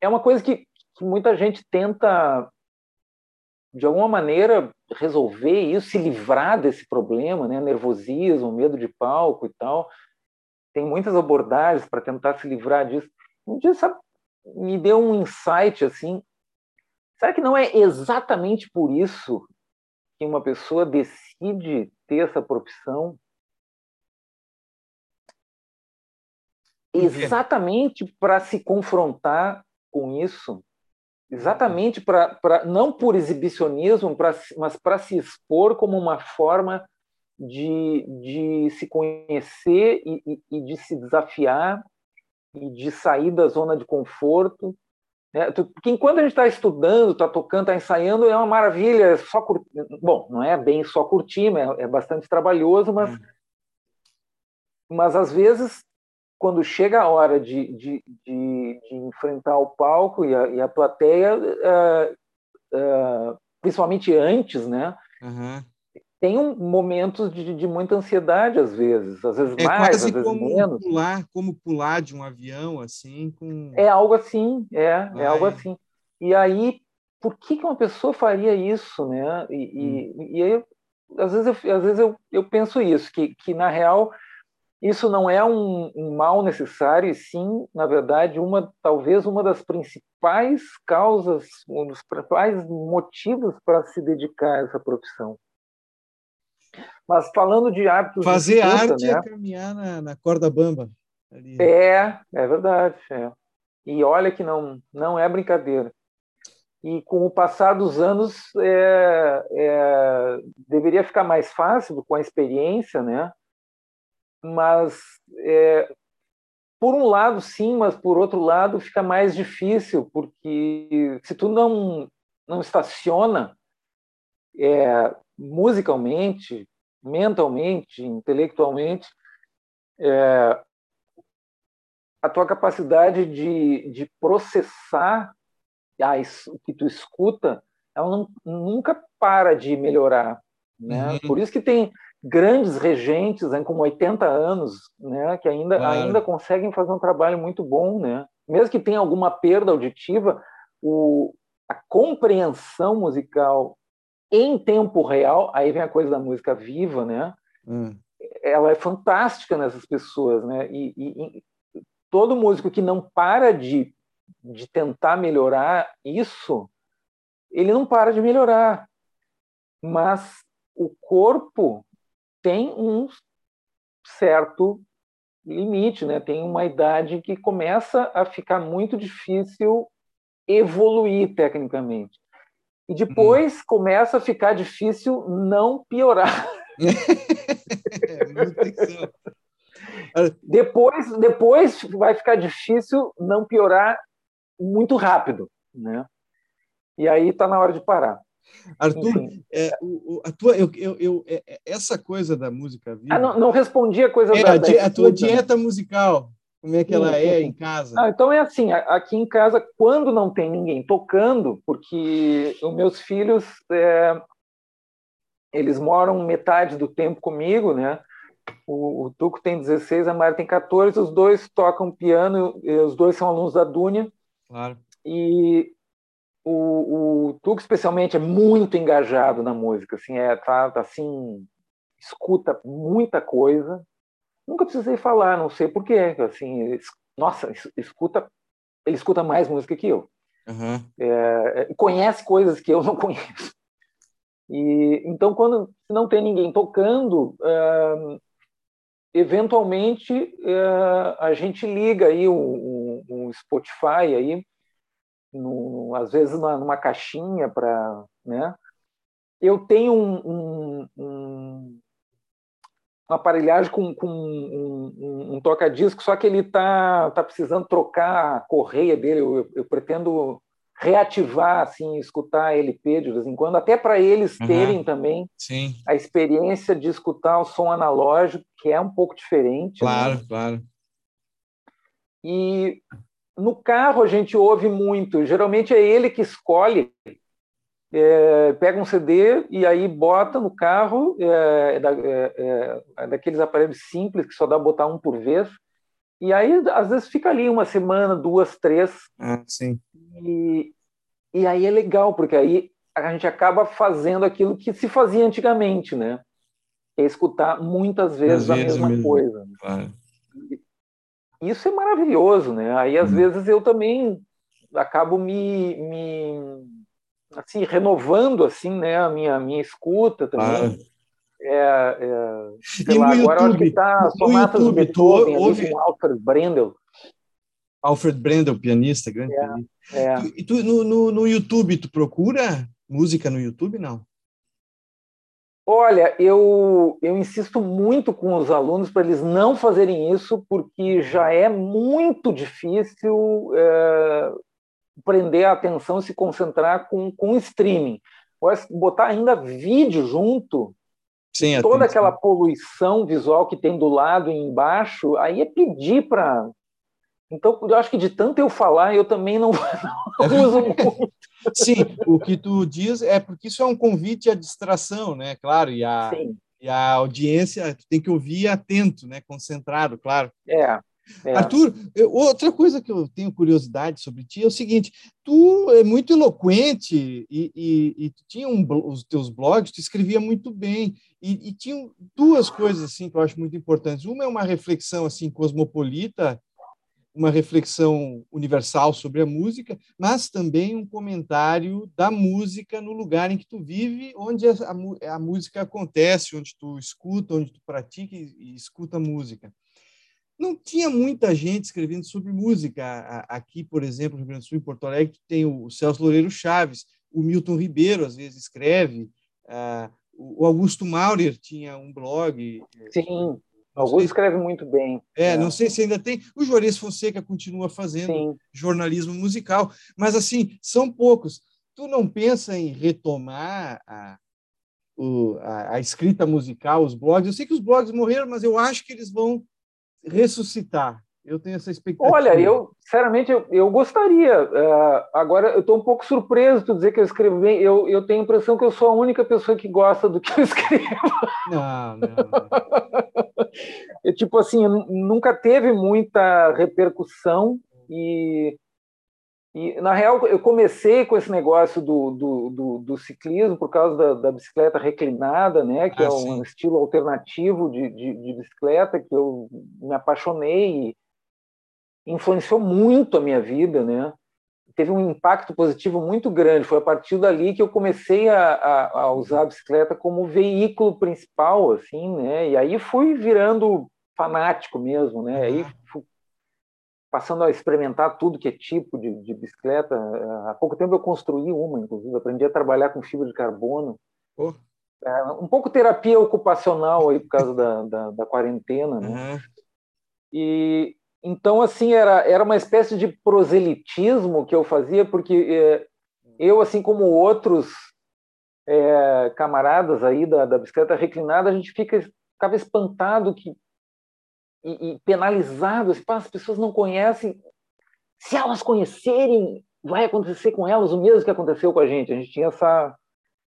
Speaker 2: é uma coisa que, que muita gente tenta de alguma maneira resolver isso, se livrar desse problema, né? nervosismo, medo de palco e tal. Tem muitas abordagens para tentar se livrar disso. Um dia sabe, me deu um insight assim. Será que não é exatamente por isso que uma pessoa decide ter essa profissão? Exatamente para se confrontar com isso exatamente para não por exibicionismo, pra, mas para se expor como uma forma de, de se conhecer e, e, e, de se desafiar e de sair da zona de conforto. Né? Porque enquanto a gente está estudando, está tocando, está ensaiando, é uma maravilha, é só curtir. Bom, não é bem só curtir, é, é bastante trabalhoso, mas, hum. mas às vezes quando chega a hora de, de, de, de enfrentar o palco e a, e a plateia, uh, uh, principalmente antes, né? Uhum. Tem um, momentos de, de, muita ansiedade às vezes, às vezes
Speaker 1: é
Speaker 2: mais,
Speaker 1: às vezes
Speaker 2: como menos.
Speaker 1: Pular, como pular de um avião, assim, com...
Speaker 2: É algo assim, é, é algo assim. E aí, por que, que uma pessoa faria isso, né? E, hum. e, e aí, às vezes, eu, às vezes eu, eu penso isso, que, que na real isso não é um, um, mal necessário, e sim, na verdade, uma talvez uma das principais causas, um dos principais motivos para se dedicar a essa profissão. Mas falando de hábitos
Speaker 1: fazer
Speaker 2: de
Speaker 1: escuta, arte né? é caminhar na, na corda bamba.
Speaker 2: Ali. É, é verdade. É. E olha que não não é brincadeira. E com o passar dos anos é, é, deveria ficar mais fácil com a experiência, né? Mas é, por um lado sim, mas por outro lado fica mais difícil porque se tu não não estaciona é, musicalmente, mentalmente, intelectualmente, é, a tua capacidade de, de processar o que tu escuta, ela não, nunca para de melhorar. Né? Uhum. Por isso que tem grandes regentes né, com 80 anos, né, que ainda, claro. ainda conseguem fazer um trabalho muito bom, né? Mesmo que tenha alguma perda auditiva, o, a compreensão musical em tempo real, aí vem a coisa da música viva, né? Hum. Ela é fantástica nessas pessoas, né? E, e, e, todo músico que não para de, de tentar melhorar isso, ele não para de melhorar. Mas o corpo tem um certo limite, né? Tem uma idade que começa a ficar muito difícil evoluir tecnicamente. E depois hum. começa a ficar difícil não piorar. é, depois, depois vai ficar difícil não piorar muito rápido, né? E aí está na hora de parar.
Speaker 1: Arthur, é, o, a tua, eu, eu, eu, é, é, essa coisa da música viva.
Speaker 2: Ah, não, não respondi a coisa
Speaker 1: é,
Speaker 2: da,
Speaker 1: a, da a tua dieta musical, como é que ela é em casa?
Speaker 2: Ah, então é assim, aqui em casa, quando não tem ninguém tocando, porque os meus filhos, é, eles moram metade do tempo comigo, né? O, o Tuco tem 16, a Mari tem 14, os dois tocam piano, os dois são alunos da Dúnia.
Speaker 1: Claro.
Speaker 2: E o, o Tuco especialmente é muito engajado na música, assim, é, tá, tá assim, escuta muita coisa. Nunca precisei falar, não sei porquê, assim, nossa, escuta, ele escuta mais música que eu. Uhum. É, conhece coisas que eu não conheço. E então quando não tem ninguém tocando, é, eventualmente é, a gente liga aí o Spotify aí no, às vezes numa caixinha para, né? Eu tenho um, um, um uma aparelhagem com, com um, um, um toca-disco, só que ele está tá precisando trocar a correia dele. Eu, eu, eu, pretendo reativar, assim, escutar LP de vez em quando, até para eles uhum. terem também
Speaker 1: Sim.
Speaker 2: a experiência de escutar o som analógico, que é um pouco diferente.
Speaker 1: Claro, né? claro.
Speaker 2: E no carro a gente ouve muito, geralmente é ele que escolhe, é, pega um CD e aí bota no carro, é, é, é, é, daqueles aparelhos simples que só dá botar um por vez, e aí às vezes fica ali uma semana, duas, três.
Speaker 1: Ah, sim.
Speaker 2: E, e aí é legal, porque aí a gente acaba fazendo aquilo que se fazia antigamente, né? É escutar muitas vezes, a mesma mesmo. coisa. Claro. Isso é maravilhoso, né? Aí às hum. vezes eu também acabo me, me assim renovando assim, né? A minha minha escuta também. Claro. É, é, lá, agora que está Sonatas do Beethoven, ouve... Alfred Brendel.
Speaker 1: Alfred Brendel, pianista, grande é, pianista. É. E tu, no, no, no YouTube, tu procura música no YouTube, não?
Speaker 2: Olha, eu, eu insisto muito com os alunos para eles não fazerem isso, porque já é muito difícil é, prender a atenção e se concentrar com, com streaming. Botar ainda vídeo junto, Sim, toda aquela poluição visual que tem do lado e embaixo, aí é pedir para então, eu acho que de tanto eu falar, eu também não, não uso muito.
Speaker 1: Sim, o que tu diz é porque isso é um convite à distração, né? Claro, e a, e a audiência tem que ouvir atento, né? Concentrado, claro.
Speaker 2: É. É.
Speaker 1: Arthur, eu, outra coisa que eu tenho curiosidade sobre ti é o seguinte: tu é muito eloquente e, e, e tu tinha um, os teus blogs, tu escrevia muito bem e, e tinha duas coisas assim que eu acho muito importantes. Uma é uma reflexão assim cosmopolita uma reflexão universal sobre a música, mas também um comentário da música no lugar em que tu vive, onde a, a, música acontece, onde tu escuta, onde tu pratica e, e, escuta música. Não tinha muita gente escrevendo sobre música. Aqui, por exemplo, no Rio Grande do Sul, em Porto Alegre, tem o Celso Loureiro Chaves, o Milton Ribeiro, às vezes, escreve, uh, o Augusto Maurer tinha um blog.
Speaker 2: Sim. Augusto escreve muito bem.
Speaker 1: É, não sei se ainda tem. O Juarez Fonseca continua fazendo Sim. jornalismo musical, mas assim, são poucos. Tu não pensa em retomar a, o, a, a, escrita musical, os blogs? Eu sei que os blogs morreram, mas eu acho que eles vão ressuscitar. Eu tenho essa expectativa.
Speaker 2: Olha, eu, sinceramente, eu, eu gostaria. Uh, agora, eu estou um pouco surpreso de dizer que eu escrevo bem. Eu, eu tenho a impressão que eu sou a única pessoa que gosta do que eu escrevo.
Speaker 1: Não, não. não.
Speaker 2: eu, tipo assim, nunca teve muita repercussão e, e, na real, eu comecei com esse negócio do, do, do, do ciclismo por causa da, da, bicicleta reclinada, né, que ah, é um sim. estilo alternativo de, de, de, bicicleta que eu me apaixonei influenciou muito a minha vida, né? Teve um impacto positivo muito grande. Foi a partir dali que eu comecei a, a, a usar a bicicleta como veículo principal, assim, né? E aí fui virando fanático mesmo, né? Aí fui passando a experimentar tudo que é tipo de, de, bicicleta. Há pouco tempo eu construí uma, inclusive, aprendi a trabalhar com fibra de carbono. Oh. É, um pouco terapia ocupacional aí por causa da, da, da quarentena, né? Uhum. E, então, assim, era, era uma espécie de proselitismo que eu fazia, porque é, eu, assim como outros é, camaradas aí da, da bicicleta reclinada, a gente fica, ficava espantado que, e, e penalizado. Assim, as pessoas não conhecem. Se elas conhecerem, vai acontecer com elas o mesmo que aconteceu com a gente. A gente tinha essa,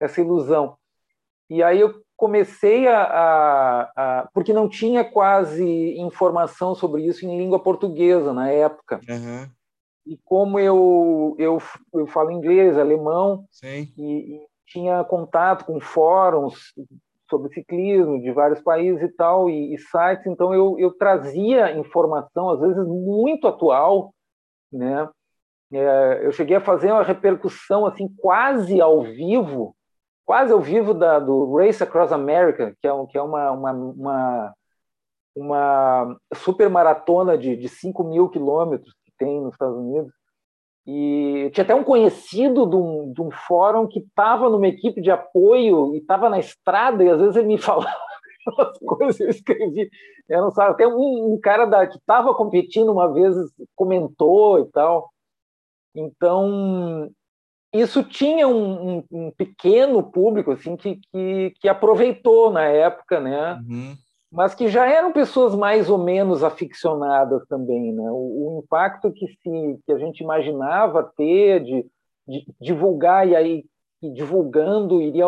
Speaker 2: essa ilusão. E aí eu comecei a, a, a, porque não tinha quase informação sobre isso em língua portuguesa na época. Uhum. E como eu, eu, eu falo inglês, alemão, e, e, tinha contato com fóruns sobre ciclismo de vários países e tal, e, e sites, então eu, eu trazia informação, às vezes muito atual, né? É, eu cheguei a fazer uma repercussão assim quase ao vivo quase ao vivo da, do Race Across America, que é, um, que é uma, uma, uma, uma super maratona de, de 5 mil quilômetros que tem nos Estados Unidos. E tinha até um conhecido de um, de um fórum que estava numa equipe de apoio e estava na estrada, e às vezes ele me falava as coisas eu escrevi. Eu não sabe, até um, um cara da, que estava competindo uma vez comentou e tal. Então, isso tinha um, um, um, pequeno público assim que, que, que, aproveitou na época, né? Uhum. Mas que já eram pessoas mais ou menos aficionadas também, né? O, o impacto que, se, que a gente imaginava ter de, de divulgar e aí e divulgando iria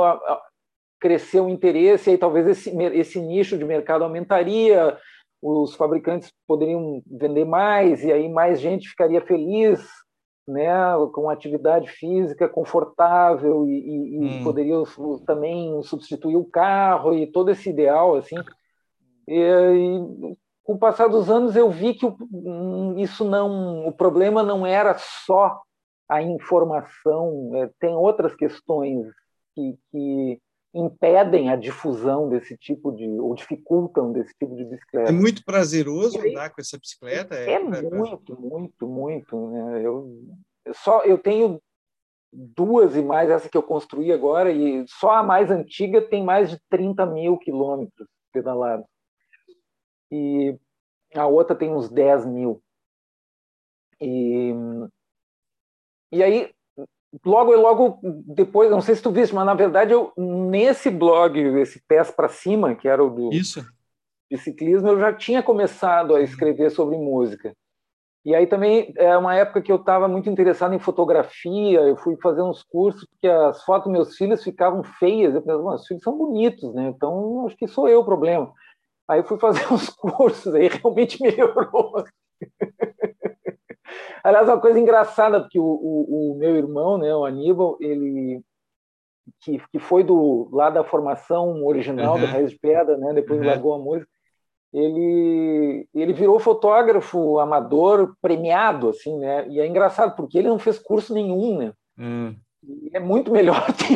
Speaker 2: crescer o interesse e aí talvez esse, esse nicho de mercado aumentaria, os fabricantes poderiam vender mais e aí mais gente ficaria feliz né, com atividade física confortável e, e, hum. e poderia também substituir o carro e todo esse ideal assim. E, e, com o passar dos anos eu vi que o, hum, isso não, o problema não era só a informação, é, tem outras questões que, que impedem a difusão desse tipo de ou dificultam desse tipo de bicicleta.
Speaker 1: É muito prazeroso andar com essa bicicleta.
Speaker 2: É, é muito, muito, muito. Né? Eu só eu tenho duas e mais essa que eu construí agora e só a mais antiga tem mais de 30 mil quilômetros pedalados e a outra tem uns 10 mil e e aí logo logo depois, não sei se tu viste, mas na verdade eu nesse blog, esse pés para cima, que era o do
Speaker 1: Isso.
Speaker 2: de ciclismo, eu já tinha começado a escrever sobre música. E aí também é uma época que eu estava muito interessado em fotografia, eu fui fazer uns cursos porque as fotos dos meus filhos ficavam feias, eu pensei, os filhos são bonitos, né? Então acho que sou eu o problema. Aí eu fui fazer uns cursos, aí realmente melhorou. Aliás, uma coisa engraçada, porque o, o, o, meu irmão, né, o Aníbal, ele que, que foi do lá da formação original uhum. do Raiz de Pedra, né, depois uhum. largou a música, ele ele virou fotógrafo amador premiado, assim, né? E é engraçado porque ele não fez curso nenhum, né? Uhum. É muito melhor que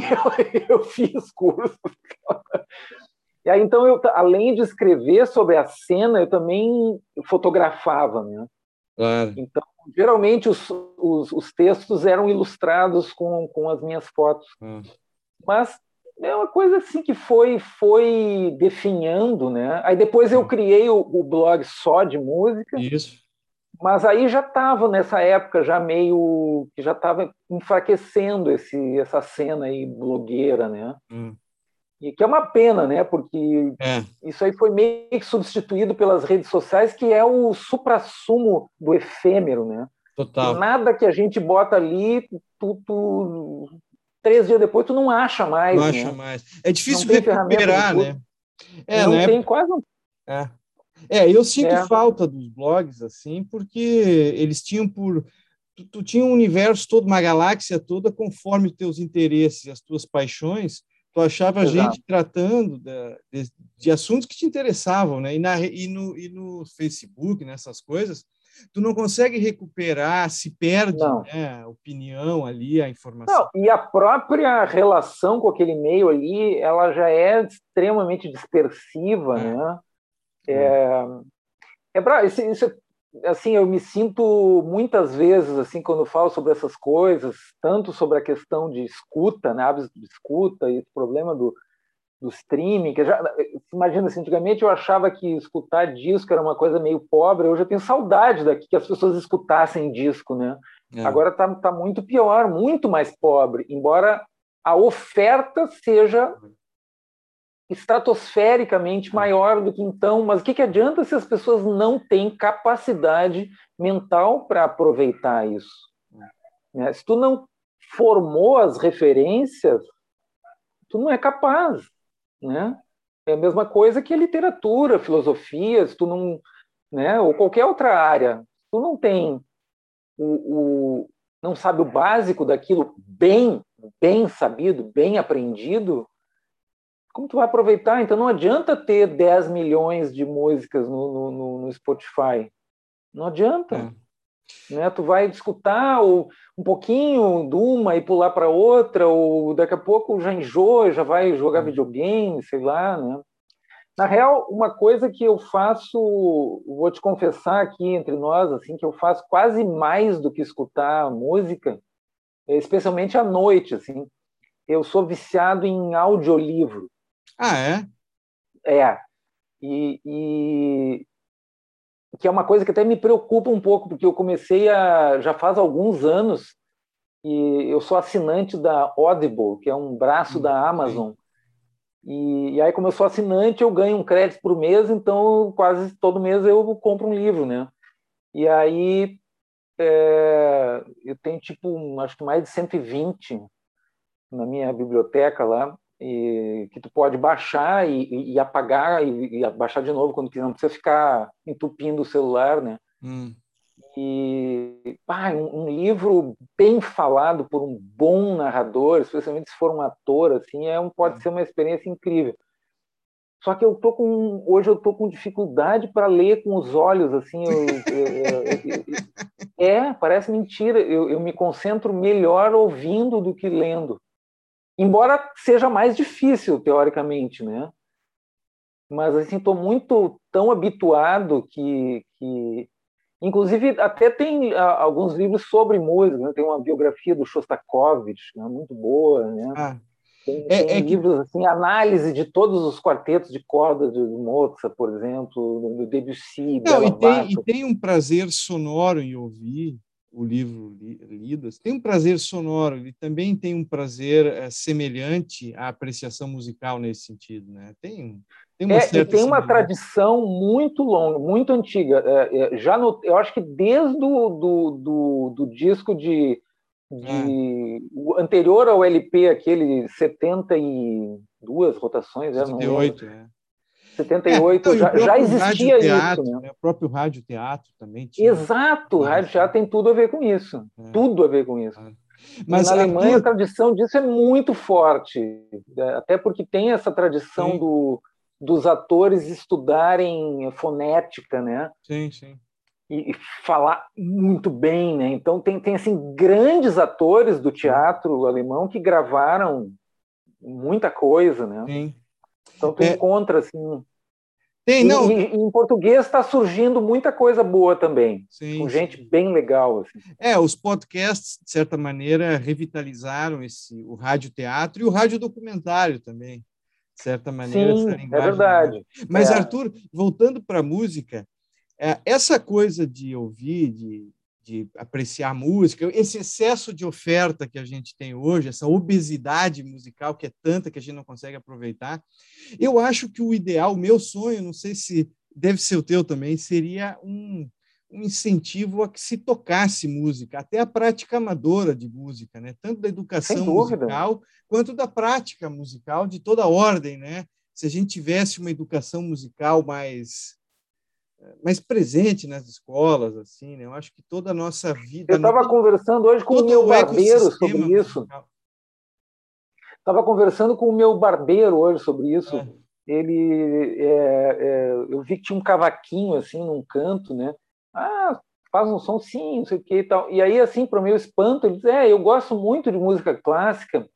Speaker 2: eu, eu fiz curso. E aí, então, eu, além de escrever sobre a cena, eu também fotografava, né?
Speaker 1: Claro.
Speaker 2: Então, geralmente os, os, os, textos eram ilustrados com, com as minhas fotos. Hum. Mas é uma coisa assim que foi foi definhando, né? Aí depois eu criei o, o blog só de música.
Speaker 1: Isso.
Speaker 2: Mas aí já estava nessa época já meio que já estava enfraquecendo esse essa cena aí blogueira, né? Hum. E que é uma pena, né? Porque é. isso aí foi meio que substituído pelas redes sociais, que é o suprassumo do efêmero, né?
Speaker 1: Total.
Speaker 2: Nada que a gente bota ali, tu, tu, três dias depois tu não acha mais.
Speaker 1: Não
Speaker 2: né?
Speaker 1: acha mais. É difícil recuperar, né?
Speaker 2: É, não né? tem quase um...
Speaker 1: É. É, eu sinto é. falta dos blogs, assim, porque eles tinham por. Tu, tu tinha um universo todo, uma galáxia toda, conforme teus interesses, as tuas paixões, tu achava Exato. gente tratando de, de, de, assuntos que te interessavam, né? E, na, e, no, e no Facebook, nessas coisas, tu não consegue recuperar, se perde né, a opinião ali, a informação.
Speaker 2: Não, e a própria relação com aquele meio ali, ela já é extremamente dispersiva, é. né? É, é, é pra, isso, isso, assim, eu me sinto muitas vezes, assim, quando falo sobre essas coisas, tanto sobre a questão de escuta, né, hábitos de escuta e o problema do, do streaming, que já, imagina assim, antigamente eu achava que escutar disco era uma coisa meio pobre, hoje eu tenho saudade daqui que as pessoas escutassem disco, né? É. Agora está tá muito pior, muito mais pobre, embora a oferta seja estratosfericamente maior do que então, mas o que, que adianta se as pessoas não têm capacidade mental para aproveitar isso? Né? Se tu não formou as referências, tu não é capaz, né? É a mesma coisa que a literatura, filosofia, se tu não, né, ou qualquer outra área, tu não tem o, o não sabe o básico daquilo bem, bem sabido, bem aprendido, como tu vai aproveitar? Então não adianta ter 10 milhões de músicas no, no, no Spotify. Não adianta. É. Né? Tu vai escutar ou, um pouquinho de uma e pular para outra, ou daqui a pouco já enjoa, já vai jogar é. videogame, sei lá. Né? Na real, uma coisa que eu faço, vou te confessar aqui entre nós, assim, que eu faço quase mais do que escutar música, especialmente à noite, assim. Eu sou viciado em audiolivro.
Speaker 1: Ah, é?
Speaker 2: É. E, e, que é uma coisa que até me preocupa um pouco, porque eu comecei a. já faz alguns anos, e eu sou assinante da Audible, que é um braço hum, da Amazon. E, e, aí, como eu sou assinante, eu ganho um crédito por mês, então quase todo mês eu compro um livro, né? E aí é, eu tenho tipo, acho que mais de 120 na minha biblioteca lá e, que tu pode baixar e, e apagar e, e, baixar de novo quando quiser, não precisa ficar entupindo o celular, né? Hum. E ah, um, um, livro bem falado por um bom narrador, especialmente se for um ator, assim, é um, pode é. ser uma experiência incrível. Só que eu tô com hoje eu tô com dificuldade para ler com os olhos, assim. Eu, eu, eu, é, parece mentira. Eu, me concentro melhor ouvindo do que lendo, embora seja mais difícil teoricamente, né? Mas assim, estou muito tão habituado que, que Inclusive, até tem uh, alguns livros sobre música, né? tem uma biografia do Shostakovich, né? muito boa, né? Ah, tem, é, tem é livros, que... assim, análise de todos os quartetos de cordas de Mozart, por exemplo, do Debussy,
Speaker 1: Não, e tem, e tem um prazer sonoro em ouvir o livro Lidas, tem um prazer sonoro, ele também tem um prazer é, semelhante à apreciação musical nesse sentido, né? Tem
Speaker 2: tem uma, é, tem uma tradição muito longa, muito antiga. É, é, já no, eu acho que desde do, do, do, do disco de, de o anterior ao LP, aquele 72 rotações, 78, é, 78 é, já, já existia
Speaker 1: teatro,
Speaker 2: isso.
Speaker 1: Né? O próprio rádio teatro também tinha.
Speaker 2: Exato, o rádio teatro tem tudo a ver com isso. É. Tudo a ver com isso. Mas na Alemanha a, tradição disso é muito forte, até porque tem essa tradição do dos atores estudarem fonética, né?
Speaker 1: Sim, sim.
Speaker 2: E, falar muito bem, né? Então tem, tem assim grandes atores do teatro alemão que gravaram muita coisa, né? Sim. Então tu é... encontra assim. Tem, não. E, em português está surgindo muita coisa boa também, sim, com gente sim. bem legal. Assim.
Speaker 1: É, os podcasts de certa maneira revitalizaram esse o rádio teatro e o rádio documentário também de certa maneira.
Speaker 2: Sim, é verdade.
Speaker 1: Mas,
Speaker 2: é.
Speaker 1: Arthur, voltando para a música, é, essa coisa de ouvir, de, de apreciar música, esse excesso de oferta que a gente tem hoje, essa obesidade musical que é tanta que a gente não consegue aproveitar, eu acho que o ideal, o meu sonho, não sei se deve ser o teu também, seria um, um incentivo a que se tocasse música, até a prática amadora de música, né? tanto da educação musical quanto da prática musical de toda ordem. Né? Se a gente tivesse uma educação musical mais mais presente nas escolas, assim, né? Eu acho que toda a nossa vida.
Speaker 2: Eu estava conversando hoje com o meu barbeiro sobre isso. Estava conversando com o meu barbeiro hoje sobre isso. É. Ele, é, é, eu vi que tinha um cavaquinho assim num canto, né? Ah, faz um som sim, não sei o que e tal. E aí, assim, para o meu espanto, ele diz: É, eu gosto muito de música clássica,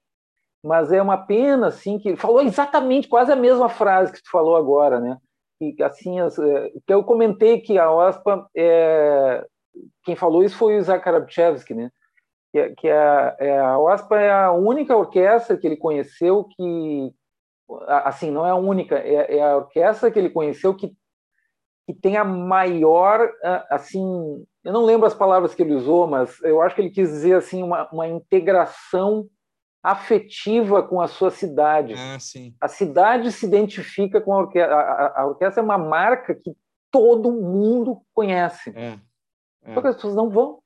Speaker 2: mas é uma pena, assim, que ele falou exatamente quase a mesma frase que tu falou agora, né? E assim, as, é, que eu comentei que a OSPA, é, quem falou isso foi o Isaac né? Que, que a, é, a OSPA é a única orquestra que ele conheceu que, assim, não é a única, é, é a orquestra que ele conheceu que que tem a maior, assim, eu não lembro as palavras que ele usou, mas eu acho que ele quis dizer assim uma, uma integração afetiva com a sua cidade.
Speaker 1: Ah,
Speaker 2: a cidade se identifica com a orquestra. A, a, orquestra é uma marca que todo mundo conhece. É, é. Só que as pessoas não vão.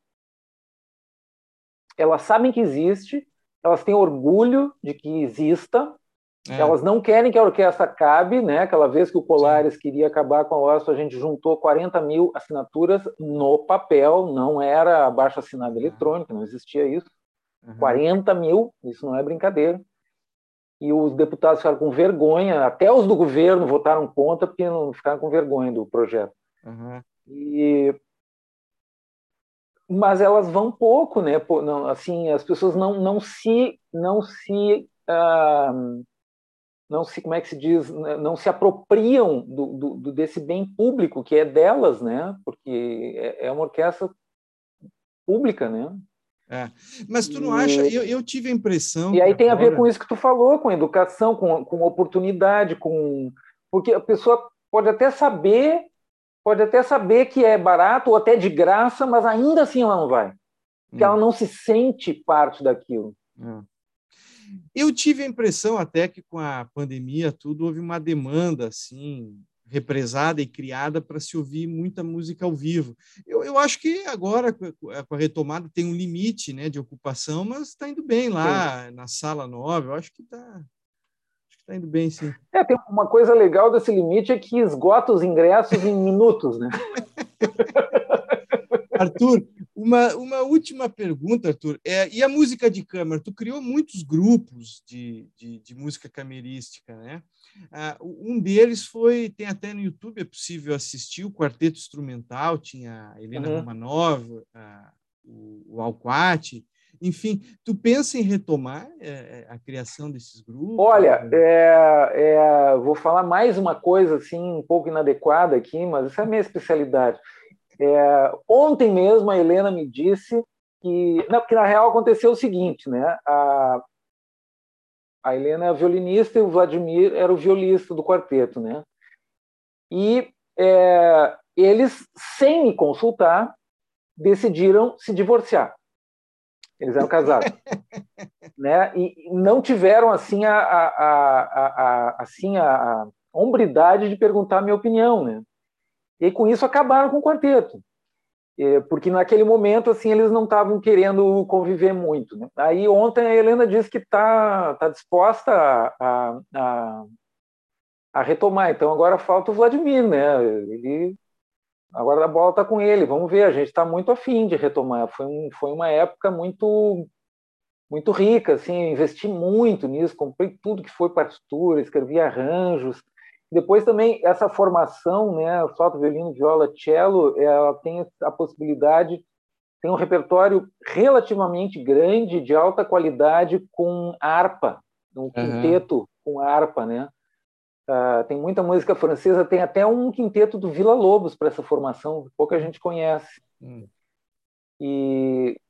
Speaker 2: Elas sabem que existe, elas têm orgulho de que exista, é. Elas não querem que a orquestra acabe, né? Aquela vez que o Polaris Sim. queria acabar com a orquestra, a gente juntou 40 mil assinaturas no papel, não era abaixo assinado eletrônico, não existia isso. Uhum. 40 mil, isso não é brincadeira. E os deputados ficaram com vergonha, até os do governo votaram contra porque não ficaram com vergonha do projeto.
Speaker 1: Uhum.
Speaker 2: E mas elas vão pouco, né? Não, assim, as pessoas não, não se não se uh, não se, como é que se diz, né, não se apropriam do, do, desse bem público que é delas, né? Porque é, é uma orquestra pública, né?
Speaker 1: É. Mas tu não acha? Eu, eu tive a impressão.
Speaker 2: E aí tem agora... a ver com isso que tu falou, com educação, com, com oportunidade, com porque a pessoa pode até saber, pode até saber que é barato ou até de graça, mas ainda assim ela não vai, porque hum. ela não se sente parte daquilo.
Speaker 1: É. Eu tive a impressão até que com a pandemia tudo houve uma demanda assim represada e criada para se ouvir muita música ao vivo. Eu, eu acho que agora com a retomada tem um limite né, de ocupação, mas está indo bem lá sim. na sala nova. Eu acho que está está indo bem, sim.
Speaker 2: É, tem uma coisa legal desse limite é que esgota os ingressos em minutos, né?
Speaker 1: Arthur, uma, uma última pergunta, Arthur. É, e a música de câmara? Tu criou muitos grupos de, de, de música camerística, né? Ah, um deles foi, tem até no YouTube, é possível assistir, o Quarteto Instrumental, tinha a Helena uhum. Romanov, a, o, o Alquati, enfim, tu pensa em retomar é, a criação desses grupos?
Speaker 2: Olha, é, é, vou falar mais uma coisa assim um pouco inadequada aqui, mas essa é a minha especialidade. É, ontem mesmo a Helena me disse que, não, porque na real aconteceu o seguinte, né? A, a Helena é a violinista e o Vladimir era o violista do quarteto, né? E é, eles, sem me consultar, decidiram se divorciar. Eles eram casados, né? E não tiveram assim a, a, a, a assim a, hombridade de perguntar a minha opinião, né? E com isso acabaram com o quarteto, é, porque naquele momento assim eles não estavam querendo conviver muito. Né? Aí ontem a Helena disse que está tá disposta a, a, a, retomar. Então agora falta o Vladimir, né? Ele agora a bola está com ele. Vamos ver. A gente está muito afim de retomar. Foi, um, foi uma época muito muito rica, assim, investi muito nisso, comprei tudo que foi partitura, escrevi arranjos, depois também essa formação, né, flauta, violino, viola, cello, ela tem a possibilidade, tem um repertório relativamente grande, de alta qualidade, com harpa, um quinteto uhum. com harpa, né? Uh, tem muita música francesa, tem até um quinteto do Vila Lobos para essa formação, pouca gente conhece. Uhum. E,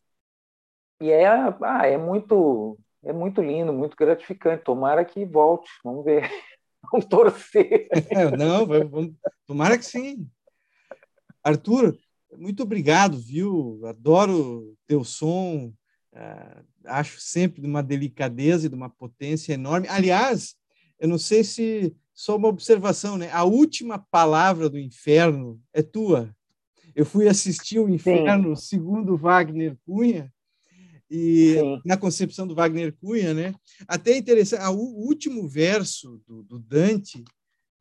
Speaker 2: e é, ah, é muito é muito lindo, muito gratificante. Tomara que volte, vamos ver. Vamos torcer.
Speaker 1: Não, vamos, tomara que sim. Arthur, muito obrigado, viu? Adoro teu som. Uh, acho sempre de uma delicadeza e de uma potência enorme. Aliás, eu não sei se só uma observação, né? A última palavra do inferno é tua. Eu fui assistir o Inferno Sim. segundo Wagner Cunha e Sim. na concepção do Wagner Cunha, né? Até é interessante, o último verso do, do Dante,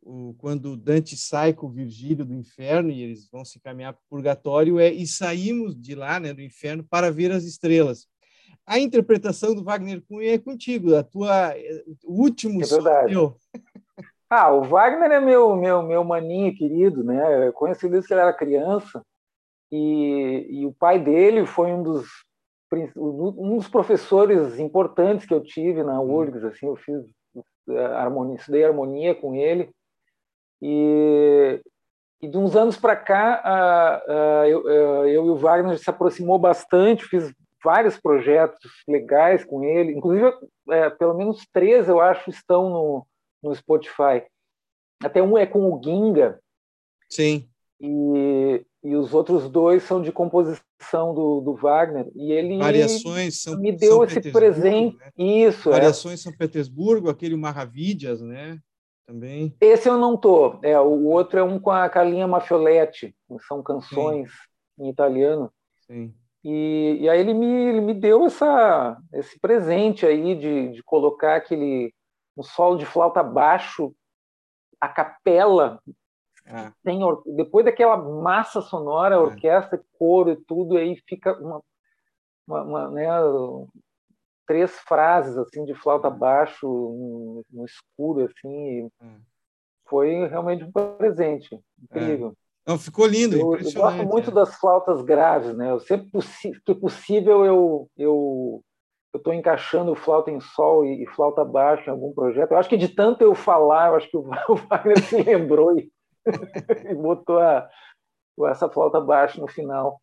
Speaker 1: o, quando Dante sai com o Virgílio do inferno e eles vão se caminhar para o purgatório, é e saímos de lá, né, do inferno, para ver as estrelas. A interpretação do Wagner Cunha é contigo, a tua o último
Speaker 2: é verdade. Ah, o Wagner é meu meu meu maninho querido, né? Eu conheci desde que ele era criança e, e o pai dele foi um dos um dos professores importantes que eu tive na uhum. URGS, assim, eu fiz eh, harmonia, estudei harmonia com ele e, e de uns anos para cá eu, eu, e o Wagner se aproximou bastante, fiz vários projetos legais com ele, inclusive é, pelo menos três eu acho estão no, no Spotify. Até um é com o Ginga.
Speaker 1: Sim.
Speaker 2: E, e os outros dois são de composição do, do Wagner. E ele
Speaker 1: Variações São,
Speaker 2: me deu
Speaker 1: São
Speaker 2: esse presente. Né? Isso.
Speaker 1: É. Variações é. São Petersburgo, aquele Maravidias, né? Também.
Speaker 2: Esse eu não tô. É, o outro é um com a Carlinha Mafioletti, são canções Sim. em italiano.
Speaker 1: Sim.
Speaker 2: E, e aí ele me, ele me deu essa, esse presente aí de, de colocar aquele um solo de flauta baixo, a capela é. Tem, depois daquela massa sonora, é. orquestra, coro e tudo, aí fica uma, uma, uma né, três frases assim de flauta baixo no, no escuro assim. Foi realmente um presente incrível.
Speaker 1: Não, ficou lindo,
Speaker 2: eu, eu gosto muito é. das flautas graves, né? Eu sempre que possível eu eu eu estou encaixando flauta em sol e, e, flauta baixa em algum projeto. Eu acho que de tanto eu falar, eu acho que o, o Wagner se lembrou e e botou a, essa flauta baixa no final.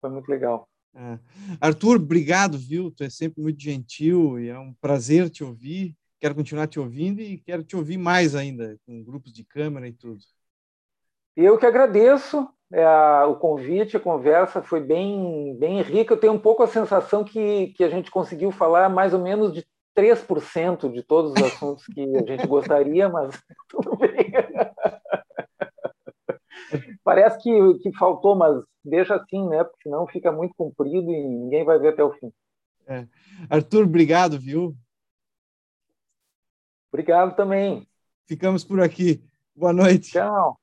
Speaker 2: Foi muito legal.
Speaker 1: É. Arthur, obrigado, viu? Tu é sempre muito gentil e é um prazer te ouvir. Quero continuar te ouvindo e quero te ouvir mais ainda, com grupos de câmera e tudo.
Speaker 2: Eu que agradeço é, o convite, a conversa foi bem, bem rica. Eu tenho um pouco a sensação que, que a gente conseguiu falar mais ou menos de 3% de todos os assuntos que a gente gostaria, mas tudo bem. Parece que, que faltou, mas deixa assim, né? Porque senão fica muito comprido e ninguém vai ver até o fim.
Speaker 1: É. Arthur, obrigado, viu?
Speaker 2: Obrigado também.
Speaker 1: Ficamos por aqui. Boa noite.
Speaker 2: Tchau.